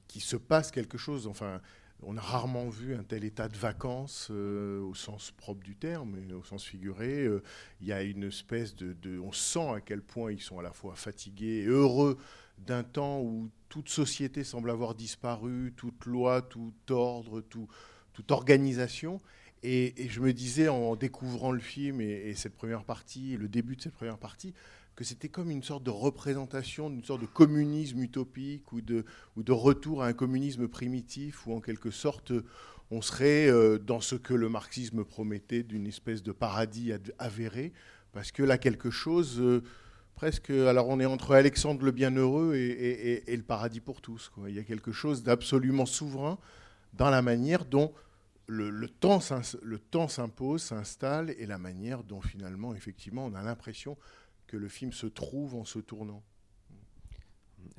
qui, se passe quelque chose. Enfin, on a rarement vu un tel état de vacances euh, au sens propre du terme, mais au sens figuré. Euh, Il y a une espèce de, on sent à quel point ils sont à la fois fatigués et heureux d'un temps où toute société semble avoir disparu, toute loi, tout ordre, tout, toute organisation. Et, et je me disais en découvrant le film et, et cette première partie, le début de cette première partie, que c'était comme une sorte de représentation d'une sorte de communisme utopique ou de, ou de retour à un communisme primitif où en quelque sorte on serait euh, dans ce que le marxisme promettait d'une espèce de paradis ad- avéré, parce que là quelque chose euh, presque, alors on est entre Alexandre le Bienheureux et, le paradis pour tous. quoi. Il y a quelque chose d'absolument souverain dans la manière dont le, le temps s'impose, s'installe, et la manière dont finalement, effectivement, on a l'impression que le film se trouve en se tournant.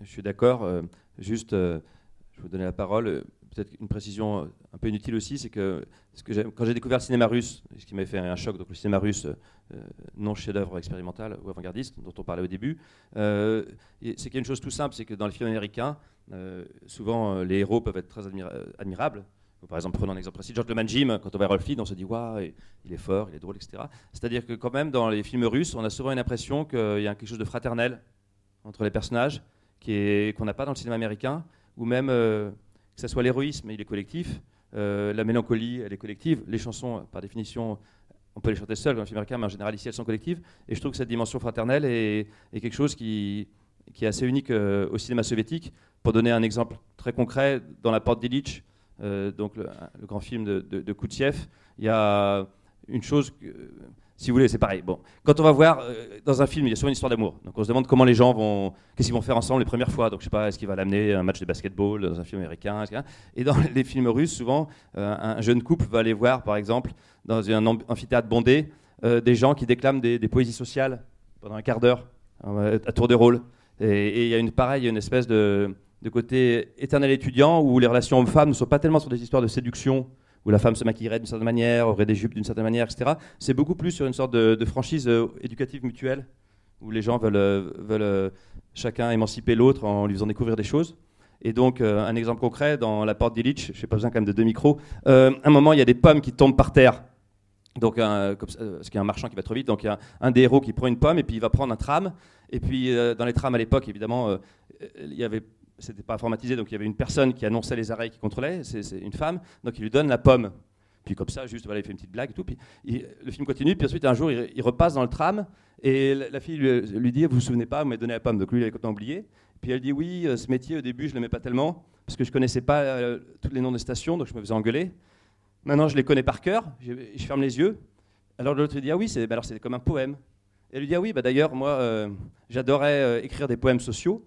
Je suis d'accord. euh, juste, euh, je vous donner la parole. Peut-être une précision euh, un peu inutile aussi, c'est que, quand j'ai découvert le cinéma russe, ce qui m'a fait un choc, donc le cinéma russe, euh, non chef-d'œuvre expérimental ou avant-gardiste, dont on parlait au début, c'est qu'il y a une chose tout simple, c'est que dans les films américains, souvent les héros peuvent être très admira- admirables. Par exemple, prenons un exemple précis, George Le Jim, quand on voit Rolf Lied, on se dit waouh, il est fort, il est drôle, etc. C'est-à-dire que quand même dans les films russes, on a souvent une impression qu'il y a quelque chose de fraternel entre les personnages qu'on n'a pas dans le cinéma américain, ou même euh, que ce soit l'héroïsme, il est collectif, euh, la mélancolie, elle est collective, les chansons, par définition, on peut les chanter seules dans le film américain, mais en général ici elles sont collectives, et je trouve que cette dimension fraternelle est, quelque chose qui, est assez unique euh, au cinéma soviétique. Pour donner un exemple très concret, dans La Porte d'Illich, donc le, grand film de, de, il y a une chose, si vous voulez, c'est pareil. Bon, quand on va voir euh, dans un film, il y a souvent une histoire d'amour. Donc on se demande comment les gens vont, qu'est-ce qu'ils vont faire ensemble les premières fois. Donc je sais pas, est-ce qu'il va l'amener à un match de basketball dans un film américain etc. Et dans les films russes, souvent, euh, un jeune couple va aller voir, par exemple, dans un am- amphithéâtre bondé, euh, des gens qui déclament des, poésies sociales pendant un quart d'heure, euh, à tour de rôle. Et il y a une pareil, une espèce de, de côté éternel étudiant où les relations hommes-femmes ne sont pas tellement sur des histoires de séduction où la femme se maquillerait d'une certaine manière, aurait des jupes d'une certaine manière, etc. C'est beaucoup plus sur une sorte de, franchise euh, éducative mutuelle, où les gens veulent, euh, euh, chacun émanciper l'autre en lui faisant découvrir des choses. Et donc, un exemple concret, dans la porte d'Illich, je n'ai pas besoin quand même de deux micros, euh, un moment, il y a des pommes qui tombent par terre. Donc, un, comme parce qu'il y a un marchand qui va trop vite, donc il y a un, un des héros qui prend une pomme et puis il va prendre un tram. Et puis, dans les trams à l'époque, évidemment, il y avait c'était pas informatisé, donc il y avait une personne qui annonçait les arrêts, qui contrôlait, c'est une femme, donc il lui donne la pomme. Puis comme ça, juste, voilà, il fait une petite blague et tout. Puis le film continue, puis ensuite, un jour, il, repasse dans le tram, et la, fille lui, dit, vous vous souvenez pas, vous m'avez donné la pomme. Donc lui, il avait complètement oublié. Puis elle dit, oui, euh, ce métier, au début, je l'aimais pas tellement, parce que je connaissais pas euh, tous les noms des stations, donc je me faisais engueuler. Maintenant, je les connais par cœur, je, ferme les yeux. Alors l'autre lui dit, ah oui, c'est bah comme un poème. Elle lui dit, ah oui, bah d'ailleurs, moi, euh, j'adorais écrire des poèmes sociaux.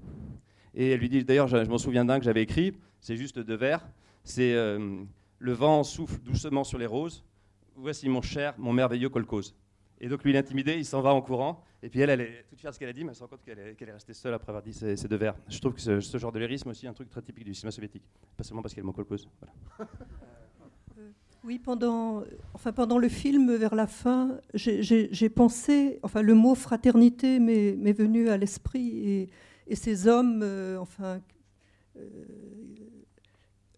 Et elle lui dit, d'ailleurs, je, m'en souviens d'un que j'avais écrit, c'est juste deux vers. C'est euh, Le vent souffle doucement sur les roses, voici mon cher, mon merveilleux colcose. Et donc lui, il est intimidé, il s'en va en courant. Et puis elle, elle est toute fière de ce qu'elle a dit, mais elle se rend compte qu'elle est, restée seule après avoir dit ces, deux vers. Je trouve que ce, genre de lyrisme aussi un truc très typique du cinéma soviétique. Pas seulement parce qu'elle mon colcose. Voilà. Oui, pendant, enfin, pendant le film, vers la fin, j'ai- pensé, enfin, le mot fraternité m'est venu à l'esprit et, et ces hommes, euh, enfin, euh,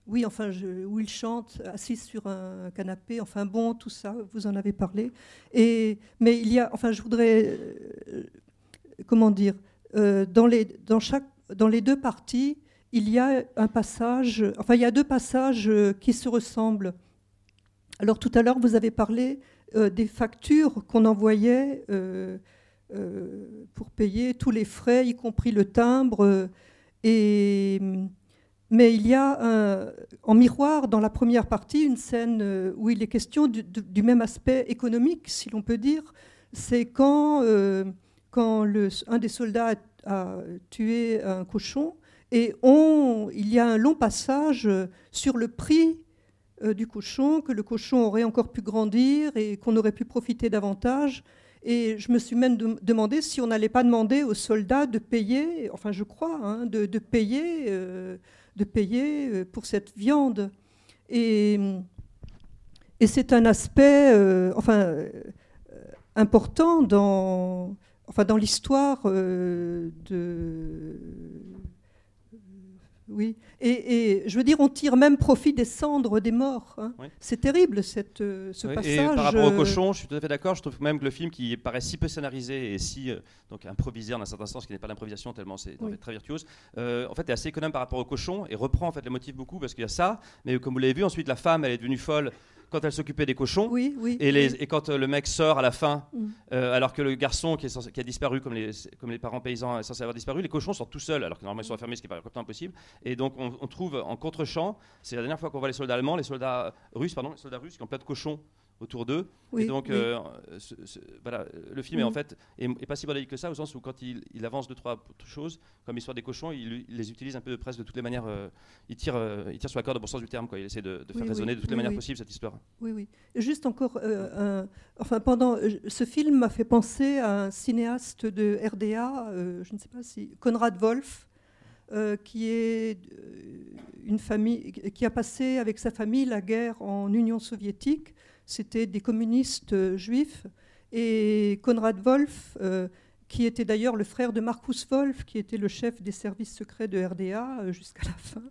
oui, enfin, où ils chantent assis sur un canapé, enfin, bon, tout ça, vous en avez parlé. Et, mais il y a, enfin, je voudrais, euh, comment dire, dans, les, dans, chaque, dans les deux parties, il y a un passage, enfin, il y a deux passages qui se ressemblent. Alors tout à l'heure, vous avez parlé des factures qu'on envoyait pour payer tous les frais, y compris le timbre. euh, mais il y a en miroir, dans la première partie, une scène euh, où il est question du, même aspect économique, si l'on peut dire. C'est quand, euh, quand un des soldats a, tué un cochon et il y a un long passage euh, sur le prix euh, du cochon, que le cochon aurait encore pu grandir et qu'on aurait pu profiter davantage. Et je me suis même de- demandé si on n'allait pas demander aux soldats de payer, enfin je crois, hein, de, payer, euh, de payer euh, pour cette viande. Et, c'est un aspect, euh, enfin, important dans, enfin, dans l'histoire de. Oui, et, et je veux dire, on tire même profit des cendres des morts. hein. Oui. C'est terrible cette, euh, ce passage. Et par rapport au euh, cochon, je suis tout à fait d'accord. Je trouve même que le film qui paraît si peu scénarisé et si euh, donc improvisé en un certain sens, qui n'est pas l'improvisation tellement c'est en Oui. fait, très virtuose, euh, en fait est assez économe par rapport au cochon et reprend en fait les motifs beaucoup parce qu'il y a ça. Mais comme vous l'avez vu, ensuite la femme elle est devenue folle quand elle s'occupait des cochons. Oui, oui. Et, les- oui. et quand euh, le mec sort à la fin, Mm. euh, alors que le garçon qui, est censé- qui a disparu, comme les, comme les parents paysans est censé avoir disparu, les cochons sont tout seuls, alors que normalement ils sont enfermés, ce qui est pas complètement impossible. Et donc on, on trouve en contre-champ, c'est la dernière fois qu'on voit les soldats allemands, les soldats russes, pardon, les soldats russes qui ont plein de cochons autour d'eux. Oui, et donc oui. euh, ce- ce- voilà, le film est en Mm. fait est, est pas si bordélique que ça, au sens où quand il, il avance deux trois choses, comme l'histoire des cochons, il, il les utilise un peu presque de toutes les manières. euh, il tire, euh, il tire sur la corde au bon sens du terme, quoi. Il essaie de, de faire Oui, résonner de toutes les manières possibles cette histoire. Oui, oui. Juste encore, un- enfin, pendant ce film m'a fait penser à un cinéaste de RDA, je ne sais pas si Konrad Wolf, euh, qui est une famille qui a passé avec sa famille la guerre en Union soviétique. C'était des communistes euh, juifs et Konrad Wolf, euh, qui était d'ailleurs le frère de Markus Wolf, qui était le chef des services secrets de RDA euh, jusqu'à la fin.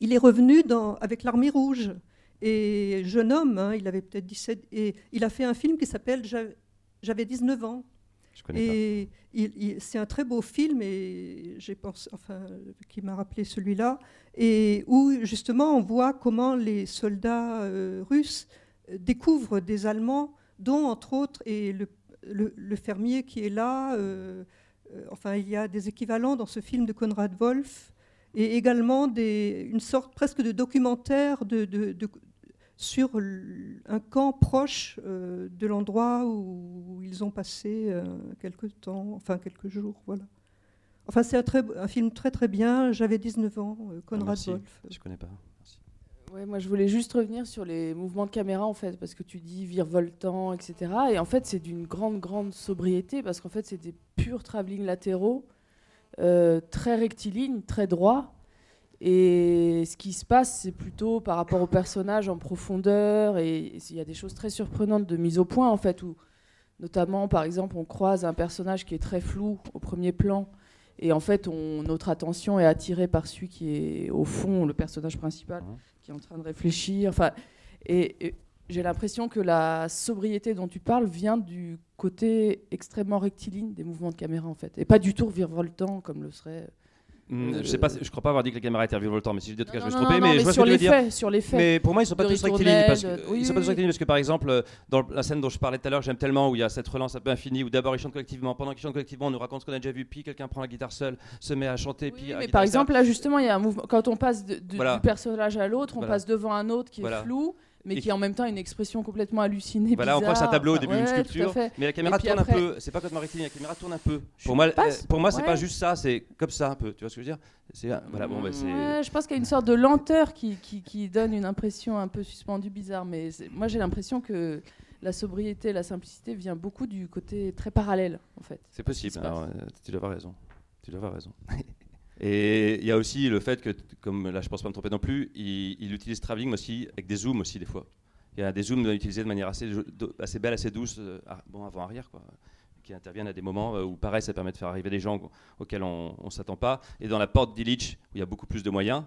il est revenu avec l'armée rouge. Et jeune homme, hein, il avait peut-être 17, et il a fait un film qui s'appelle J'a- J'avais 19 ans. C'est un très beau film et j'ai pensé, enfin, qui m'a rappelé celui-là, et où justement on voit comment les soldats euh, russes euh, découvrent des Allemands, dont entre autres et le, fermier qui est là. euh, enfin, il y a des équivalents dans ce film de Konrad Wolf et également une sorte presque de documentaire de- sur un camp proche euh, de l'endroit où ils ont passé euh, quelques temps, enfin quelques jours, voilà. Enfin, c'est un, très- un film très très bien. J'avais 19 ans, euh, Conrad merci. Wolf. Je connais pas. Merci. Ouais, moi, je voulais juste revenir sur les mouvements de caméra, en fait, parce que tu dis virevoltant, etc. Et en fait, c'est d'une grande, grande sobriété, parce qu'en fait, c'est des purs travelling latéraux, euh, très rectilignes, très droits. Et ce qui se passe, c'est plutôt par rapport au personnage en profondeur. Et il y a des choses très surprenantes de mise au point, en fait, où notamment, par exemple, on croise un personnage qui est très flou au premier plan. Et en fait, on- notre attention est attirée par celui qui est au fond, le personnage principal, Mhm. qui est en train de réfléchir. Enfin, et, et j'ai l'impression que la sobriété dont tu parles vient du côté extrêmement rectiligne des mouvements de caméra, en fait. Et pas du tout virevoltant, comme le serait. Hmm, je sais pas, je crois pas avoir dit que les caméras étaient virevoltantes, mais si je dis en tout cas, je me suis trompé. mais, je vois ce sur tu les veux dire. faits, sur les faits. Mais pour moi, ils sont pas De tous rectilignes parce que ils sont pas tous rectilignes parce que par exemple, euh, dans la scène dont je parlais tout à l'heure, j'aime tellement où il y a cette relance un peu infinie où d'abord ils chantent collectivement, pendant qu'ils chantent collectivement, on nous raconte ce qu'on a déjà vu, puis quelqu'un prend la guitare seule, se met à chanter, Oui, puis mais à par exemple, là, justement, il y a un mouvement. Quand on passe de- de- Voilà. du personnage à l'autre, on Voilà. passe devant un autre qui est Voilà. flou, mais Et qui est en même temps une expression complètement hallucinée. Voilà, on croit un bizarre. tableau au début, ouais, sculpture, mais la caméra tourne après- un peu. C'est pas complètement rectiligne, la caméra tourne un peu. Je Pour moi, euh, pour moi, c'est pas juste ça, c'est comme ça un peu. Tu vois ce que je veux dire? C'est voilà, bon, bah. Ouais, je pense qu'il y a une sorte de lenteur qui, qui, qui donne une impression un peu suspendue, bizarre. Mais moi, j'ai l'impression que la sobriété, la simplicité vient beaucoup du côté très parallèle, en fait. C'est possible. passe. alors, euh, tu dois avoir raison. Tu dois avoir raison. Et il y a aussi le fait que, comme là, je pense pas me tromper non plus, il, il utilise travelling aussi avec des zooms aussi des fois. Il y a des zooms utilisés de manière assez, belle, assez douce, euh, ah, bon avant arrière quoi, qui interviennent à des moments euh, où pareil, ça permet de faire arriver des gens auxquels on, on s'attend pas. Et dans la porte d'Illich où il y a beaucoup plus de moyens.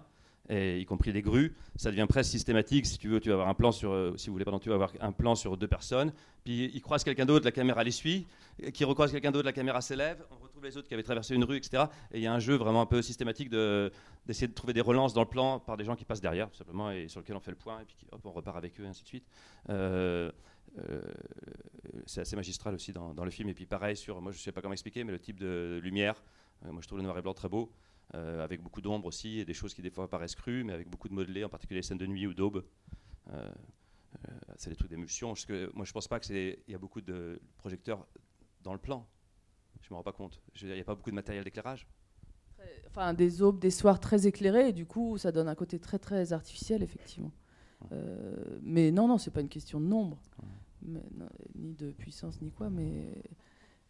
Y compris les grues, ça devient presque systématique. Si tu veux, tu vas avoir un plan sur, euh, si vous voulez, pardon, tu vas avoir un plan sur deux personnes. Puis il croise quelqu'un d'autre, la caméra les suit. Qui recroise quelqu'un d'autre, la caméra s'élève. Les autres qui avaient traversé une rue, etc. Et il y a un jeu vraiment un peu systématique de- d'essayer de, trouver des relances dans le plan par des gens qui passent derrière, tout simplement, et sur lequel on fait le point, et puis hop, on repart avec eux, et ainsi de suite. Euh, euh, c'est assez magistral aussi dans, le film. Et puis pareil sur, moi je sais pas comment expliquer, mais le type de lumière. Euh, moi je trouve le noir et blanc très beau. avec beaucoup d'ombre aussi et des choses qui des fois paraissent crues, mais avec beaucoup de modelés, en particulier les scènes de nuit ou d'aube. C'est des trucs d'émulsion. Moi, je pense pas qu'il y a beaucoup de projecteurs dans le plan. Je me rends pas compte. Il n'y a pas beaucoup de matériel d'éclairage. Enfin, des aubes, des soirs très éclairés, et du coup, ça donne un côté très, très artificiel, effectivement. Euh, mais non, non, c'est pas une question de nombre, Mais non, ni de puissance, ni quoi, mais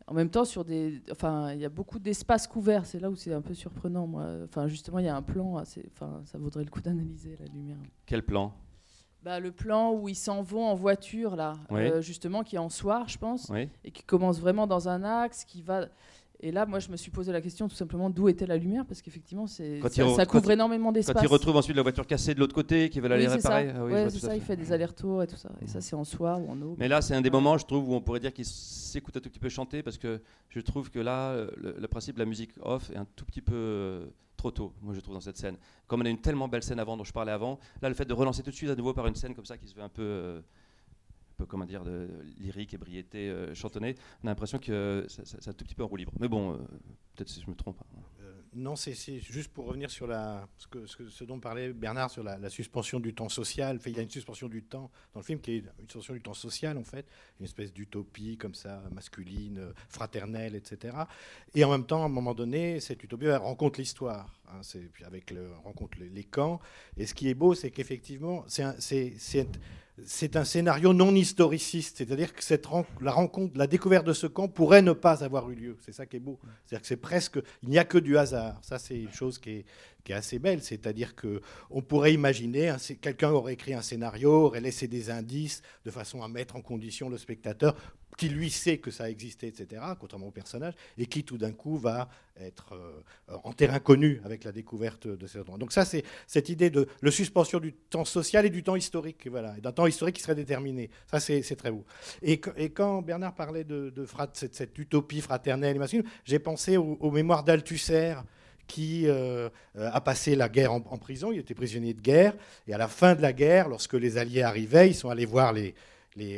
en même temps, sur des, enfin, il y a beaucoup d'espaces couverts. C'est là où c'est un peu surprenant, moi. Enfin, justement, il y a un plan, assez, enfin, ça vaudrait le coup d'analyser la lumière. Quel plan? Bah, le plan où ils s'en vont en voiture, là, Oui. euh, justement, qui est en soir, je pense, Oui. et qui commence vraiment dans un axe, qui va. Et là, moi, je me suis posé la question tout simplement d'où était la lumière, parce qu'effectivement, c'est ça, il couvre il- énormément d'espace. Quand ils retrouvent ensuite la voiture cassée de l'autre côté, qui veulent aller Oui, c'est réparer. ça. Ah oui, Ouais, c'est ça, fait. il fait des allers-retours et tout ça. Et ça, c'est en soir ou en aube. Mais là, c'est un des Ouais. moments, je trouve, où on pourrait dire qu'il s'écoute un tout petit peu chanter, parce que je trouve que là, le, le principe de la musique off est un tout petit peu euh, trop tôt, moi je trouve, dans cette scène. Comme on a une tellement belle scène avant dont je parlais avant, là, le fait de relancer tout de suite à nouveau par une scène comme ça qui se veut un peu, euh, peu comment dire, de, lyrique, ébriété, euh, chantonnée, on a l'impression que ça- ça- c'est un tout petit peu en roue libre. Mais bon, euh, peut-être si je me trompe. hein. Euh, non, c'est juste pour revenir sur la, ce, que, ce, dont parlait Bernard sur la, suspension du temps social. Il y a une suspension du temps dans le film qui est une suspension du temps social, en fait, une espèce d'utopie comme ça, masculine, euh, fraternelle, etc. Et en même temps, à un moment donné, cette utopie rencontre l'histoire. hein, c'est- avec le, rencontre les, les camps. Et ce qui est beau, c'est qu'effectivement, c'est c'est- un scénario non historiciste, c'est-à-dire que la rencontre, la découverte de ce camp pourrait ne pas avoir eu lieu. C'est ça qui est beau. C'est-à-dire que c'est presque, il n'y a que du hasard. Ça, c'est une chose qui est, qui est assez belle. C'est-à-dire que on pourrait imaginer, quelqu'un aurait écrit un scénario, aurait laissé des indices de façon à mettre en condition le spectateur qui lui sait que ça a existé, etc., contrairement au personnage, et qui tout d'un coup va être euh, en terrain connu avec la découverte de ces endroits. Donc ça, c'est cette idée de le suspension du temps social et du temps historique, voilà, et d'un temps historique qui serait déterminé. Ça, c'est très beau. Et, qu- et quand Bernard parlait de, cette, utopie fraternelle et masculine, j'ai pensé aux, aux mémoires d'Althusser, qui euh, euh, a passé la guerre en, prison, il était prisonnier de guerre, et à la fin de la guerre, lorsque les Alliés arrivaient, ils sont allés voir les...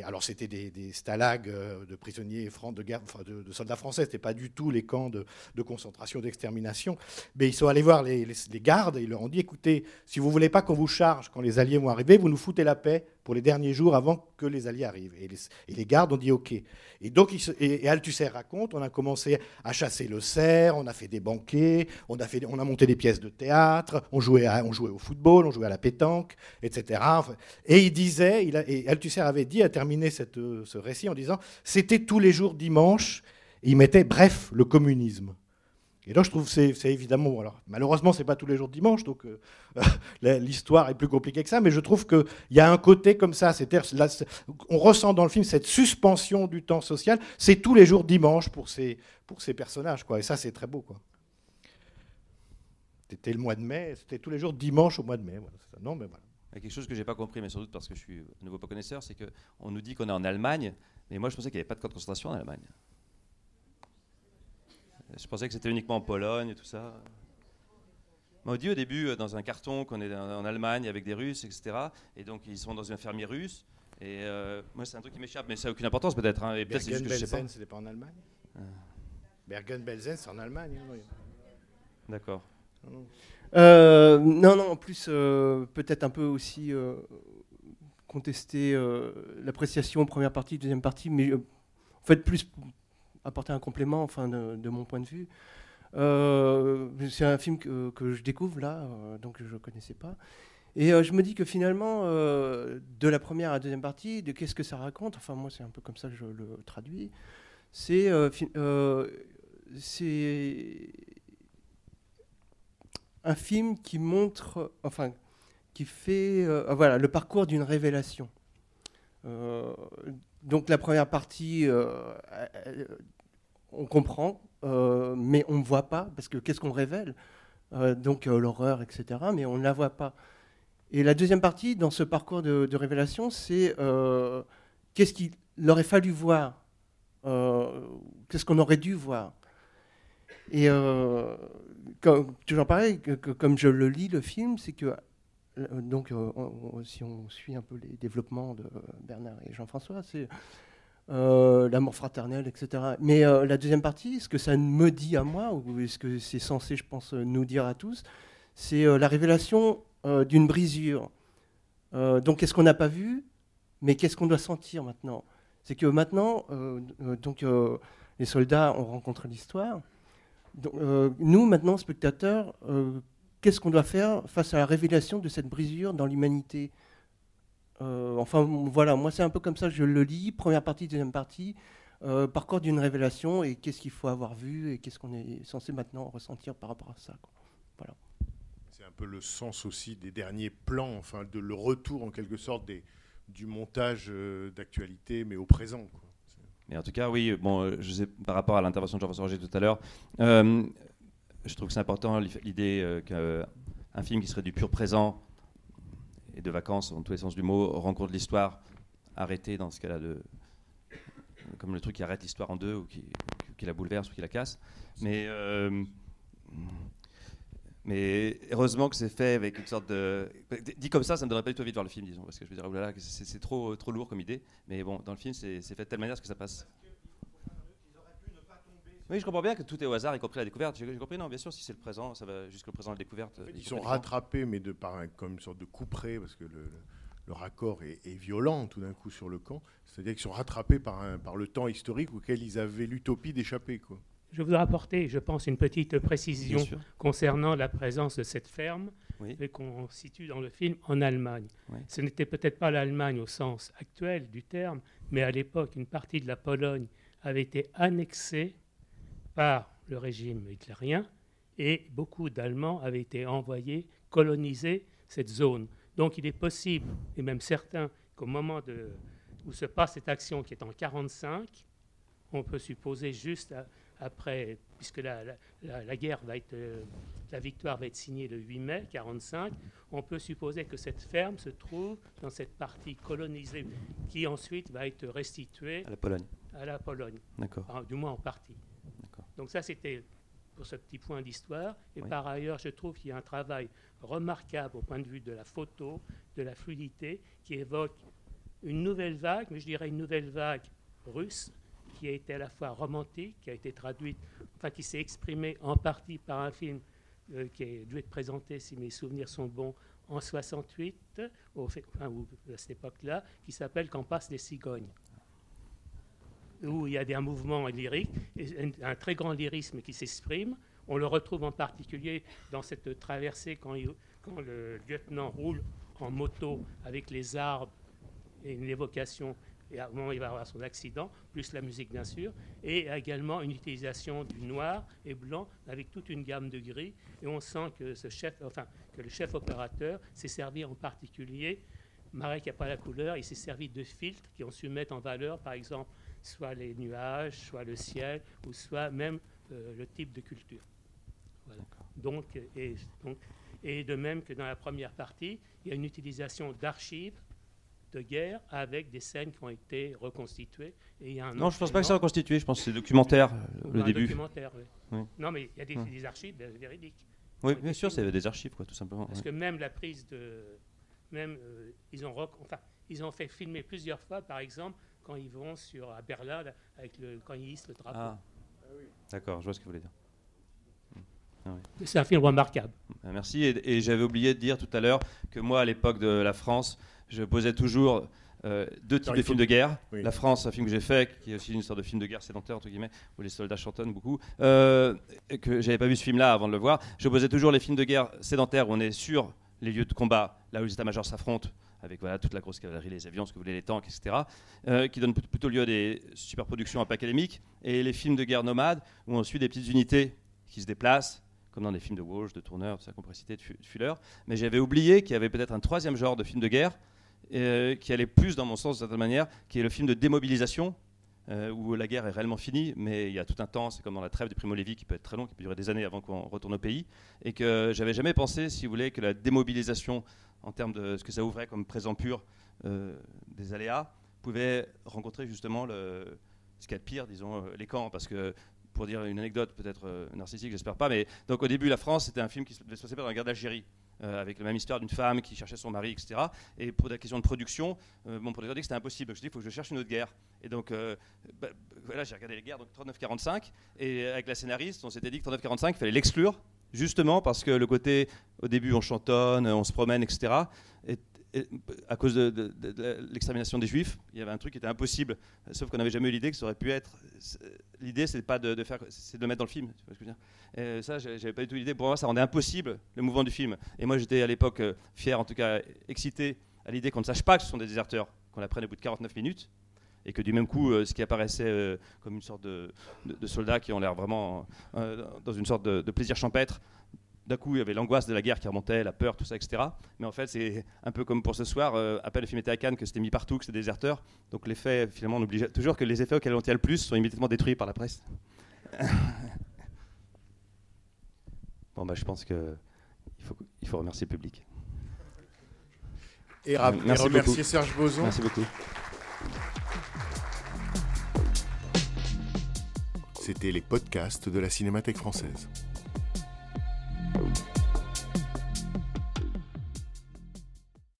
alors c'était des, stalags euh, de prisonniers fran- de, guerre, de, soldats français, c'était pas du tout les camps de, concentration, d'extermination, mais ils sont allés voir les, les- les gardes et ils leur ont dit, écoutez, si vous voulez pas qu'on vous charge quand les Alliés vont arriver, vous nous foutez la paix pour les derniers jours avant que les Alliés arrivent. Et les, gardes ont dit OK. Et donc, et, et Althusser raconte, on a commencé à chasser le cerf, on a fait des banquets, on a, fait, on a monté des pièces de théâtre, on jouait, on jouait au football, on jouait à la pétanque, etc. Et il disait, et Althusser avait dit, à terminer cette, ce récit en disant, c'était tous les jours dimanche, il mettait, bref, le communisme. Et là, je trouve c'est c'est évidemment. Alors, malheureusement, c'est pas tous les jours dimanche, donc euh, l'histoire est plus compliquée que ça. Mais je trouve qu'il y a un côté comme ça. C'est-à-dire, on ressent dans le film cette suspension du temps social. C'est tous les jours dimanche pour ces, personnages, quoi. Et ça, c'est très beau, quoi. C'était le mois de mai. C'était tous les jours dimanche au mois de mai. Voilà, ça. non, mais voilà. Quelque chose que j'ai pas compris, mais sans doute parce que je suis nouveau pas connaisseur, c'est qu'on nous dit qu'on est en Allemagne, mais moi je pensais qu'il n'y avait pas de camp de concentration en Allemagne. Je pensais que c'était uniquement en Pologne et tout ça. On m'a dit au début euh, dans un carton qu'on est en Allemagne avec des Russes, etc. Et donc ils sont dans une infirmerie russe. Et euh, moi c'est un truc qui m'échappe, mais ça n'a aucune importance peut-être. hein, et peut-être c'est juste que je sais pas. Bergen-Belsen, c'était pas en Allemagne Ah. Bergen-Belsen, c'est en Allemagne. hein, oui. D'accord. Euh, non, non, en plus, euh, peut-être un peu aussi euh, contester euh, l'appréciation première partie, deuxième partie, mais euh, en fait, plus pour apporter un complément, enfin, de, mon point de vue. Euh, c'est un film que, que je découvre là, euh, donc je ne connaissais pas. Et euh, je me dis que finalement, de la première à la deuxième partie, de qu'est-ce que ça raconte, enfin moi c'est un peu comme ça que je le traduis, c'est c'est un film qui montre, enfin, qui fait, voilà, le parcours d'une révélation. Donc la première partie, euh, euh, on comprend, euh, mais on ne voit pas, parce que qu'est-ce qu'on révèle Donc l'horreur, etc., mais on ne la voit pas. Et la deuxième partie, dans ce parcours de, révélation, c'est qu'est-ce qu'il aurait fallu voir, qu'est-ce qu'on aurait dû voir. Et euh, comme, toujours pareil, que, comme je le lis, le film, c'est que, donc, euh, on- on- si on suit un peu les développements de Bernard et Jean-François, c'est euh, l'amour fraternel, etc. Mais euh, la deuxième partie, ce que ça me dit à moi, ou ce que c'est censé, je pense, nous dire à tous, c'est euh, la révélation euh, d'une brisure. Euh, donc, qu'est-ce qu'on n'a pas vu, mais qu'est-ce qu'on doit sentir maintenant? C'est que maintenant, euh, euh, donc, euh, les soldats ont rencontré l'histoire. Donc, euh, nous, maintenant, spectateurs, euh, qu'est-ce qu'on doit faire face à la révélation de cette brisure dans l'humanité Euh, Enfin, voilà, moi, c'est un peu comme ça que je le lis. Première partie, deuxième partie, euh, parcours d'une révélation et qu'est-ce qu'il faut avoir vu et qu'est-ce qu'on est censé maintenant ressentir par rapport à ça. quoi. Voilà. C'est un peu le sens aussi des derniers plans, enfin de le retour en quelque sorte des, du montage euh, d'actualité, mais au présent. quoi. Mais en tout cas, oui, bon, je sais, par rapport à l'intervention de Jean-François Roger tout à l'heure, euh, je trouve que c'est important l'idée euh, qu'un film qui serait du pur présent et de vacances, en tous les sens du mot, rencontre l'histoire arrêtée dans ce cas-là, comme le truc qui arrête l'histoire en deux ou qui, la bouleverse ou qui la casse. Mais, euh, mais heureusement que c'est fait avec une sorte de. Dit comme ça, ça me donnerait pas du tout envie de voir le film, disons, parce que je veux dire, oh là là, que c'est trop, trop lourd comme idée. Mais bon, dans le film, c'est fait de telle manière que ça passe. Oui, je comprends bien que tout est au hasard, y compris la découverte. J'ai compris, non, bien sûr, si c'est le présent, ça va jusqu'au présent de la découverte. Ils sont rattrapés, mais de par un- comme une sorte de coup près, parce que le, le- le raccord est, est violent tout d'un coup sur le camp. C'est-à-dire qu'ils sont rattrapés par, un- par le temps historique auquel ils avaient l'utopie d'échapper. quoi. Je voudrais apporter, je pense, une petite précision concernant la présence de cette ferme Oui. qu'on situe dans le film en Allemagne. Oui. Ce n'était peut-être pas l'Allemagne au sens actuel du terme, mais à l'époque, une partie de la Pologne avait été annexée par le régime hitlérien et beaucoup d'Allemands avaient été envoyés coloniser cette zone. Donc il est possible, et même certain, qu'au moment de, où se passe cette action qui est en 1945, on peut supposer juste à- après, puisque la, la- guerre va être, euh, la victoire va être signée le 8 mai 45, on peut supposer que cette ferme se trouve dans cette partie colonisée qui ensuite va être restituée À la Pologne. à la Pologne. D'accord. Enfin, du moins en partie. Donc ça, c'était pour ce petit point d'histoire. Et Oui. par ailleurs, je trouve qu'il y a un travail remarquable au point de vue de la photo, de la fluidité, qui évoque une nouvelle vague, mais je dirais une nouvelle vague russe, qui a été à la fois romantique, qui a été traduite, enfin qui s'est exprimée en partie par un film euh, qui a dû être présenté, si mes souvenirs sont bons, en 68, au fait- enfin, ou à cette époque-là, qui s'appelle Quand passent les cigognes où il y a des, un mouvement lyrique, et un, très grand lyrisme qui s'exprime. On le retrouve en particulier dans cette traversée quand, le lieutenant roule en moto avec les arbres et une évocation, et à un moment il va avoir son accident, plus la musique bien sûr, et également une utilisation du noir et blanc avec toute une gamme de gris. Et on sent que le chef opérateur s'est servi en particulier, Marek n'a pas la couleur, il s'est servi de filtres qui ont su mettre en valeur, par exemple, soit les nuages, soit le ciel, ou soit même euh, le type de culture. Voilà. Donc, et, donc, et de même que dans la première partie, il y a une utilisation d'archives de guerre avec des scènes qui ont été reconstituées. Et il y a un Non, je pense pas que c'est reconstitué, je pense que c'est documentaire, euh, Ou le début. documentaire, oui. Oui. Non, mais il y a des, des archives euh, véridiques. Oui, bien sûr, c'est des archives, quoi, tout simplement. Parce que même la prise de. Même, euh, ils, ont rec- enfin, ils ont fait filmer plusieurs fois, par exemple, quand ils vont sur, à Berlin, là, avec le, quand ils hissent le drapeau. Ah. D'accord, je vois ce que vous voulez dire. Ah oui. C'est un film remarquable. Ah, Merci. Et, et j'avais oublié de dire tout à l'heure que moi, à l'époque de la France, je posais toujours euh, deux types de films de guerre. Oui. La France, un film que j'ai fait, qui est aussi une sorte de film de guerre sédentaire, entre guillemets, où les soldats chantonnent beaucoup, euh, que j'avais pas vu ce film-là avant de le voir. Je posais toujours les films de guerre sédentaires où on est sur les lieux de combat, là où les états-majors s'affrontent, avec voilà, toute la grosse cavalerie, les avions, ce que vous voulez, les tanks, etc., euh, qui donnent plut- plutôt lieu à des superproductions un peu académiques, et les films de guerre nomades, où on suit des petites unités qui se déplacent, comme dans les films de Walsh, de Tourneur, de sa compressité, de Fu- de Fuller. Mais j'avais oublié qu'il y avait peut-être un troisième genre de film de guerre, euh, qui allait plus dans mon sens d'une certaine manière, qui est le film de démobilisation, euh, où la guerre est réellement finie, mais il y a tout un temps, c'est comme dans la trêve de Primo Levi, qui peut être très long, qui peut durer des années avant qu'on retourne au pays, et que j'avais jamais pensé, si vous voulez, que la démobilisation, en termes de ce que ça ouvrait comme présent pur euh, des aléas, pouvait rencontrer justement le, ce qu'il y a de pire, disons, euh, les camps, parce que pour dire une anecdote peut-être narcissique, j'espère pas, mais donc au début, la France, c'était un film qui se- se passer pendant la guerre d'Algérie. Euh, avec la même histoire d'une femme qui cherchait son mari, etc. Et pour des questions de production, euh, mon producteur dit que c'était impossible. Donc je dis, il faut que je cherche une autre guerre. Et donc, euh, bah, voilà, j'ai regardé les guerres, donc 39-45. Et avec la scénariste, on s'était dit que 39-45, il fallait l'exclure, justement parce que le côté, au début, on chantonne, on se promène, etc. Et, et à cause de, l'extermination des juifs, il y avait un truc qui était impossible. Sauf qu'on n'avait jamais eu l'idée que ça aurait pu être. L'idée, c'est pas de, faire, c'est de le mettre dans le film. Tu vois je veux dire et ça, j'avais pas du tout l'idée. Pour moi, ça rendait impossible le mouvement du film. Et moi, j'étais à l'époque euh, fier, en tout cas excité, à l'idée qu'on ne sache pas que ce sont des déserteurs, qu'on l'apprenne au bout de 49 minutes. Et que du même coup, euh, ce qui apparaissait euh, comme une sorte de, de- soldats qui ont l'air vraiment dans une sorte de plaisir champêtre, d'un coup, il y avait l'angoisse de la guerre qui remontait, la peur, tout ça, etc. Mais en fait, c'est un peu comme pour ce soir, euh, après le film était à Cannes, que c'était mis partout, que c'était déserteur. Donc l'effet, finalement, on oublie toujours que les effets auxquels on tient le plus sont immédiatement détruits par la presse. bon, bah, je pense que il faut, il faut remercier le public. Et, rap- et Merci remercier beaucoup. Serge Boson. Merci beaucoup. C'était les podcasts de la Cinémathèque française. Thank you.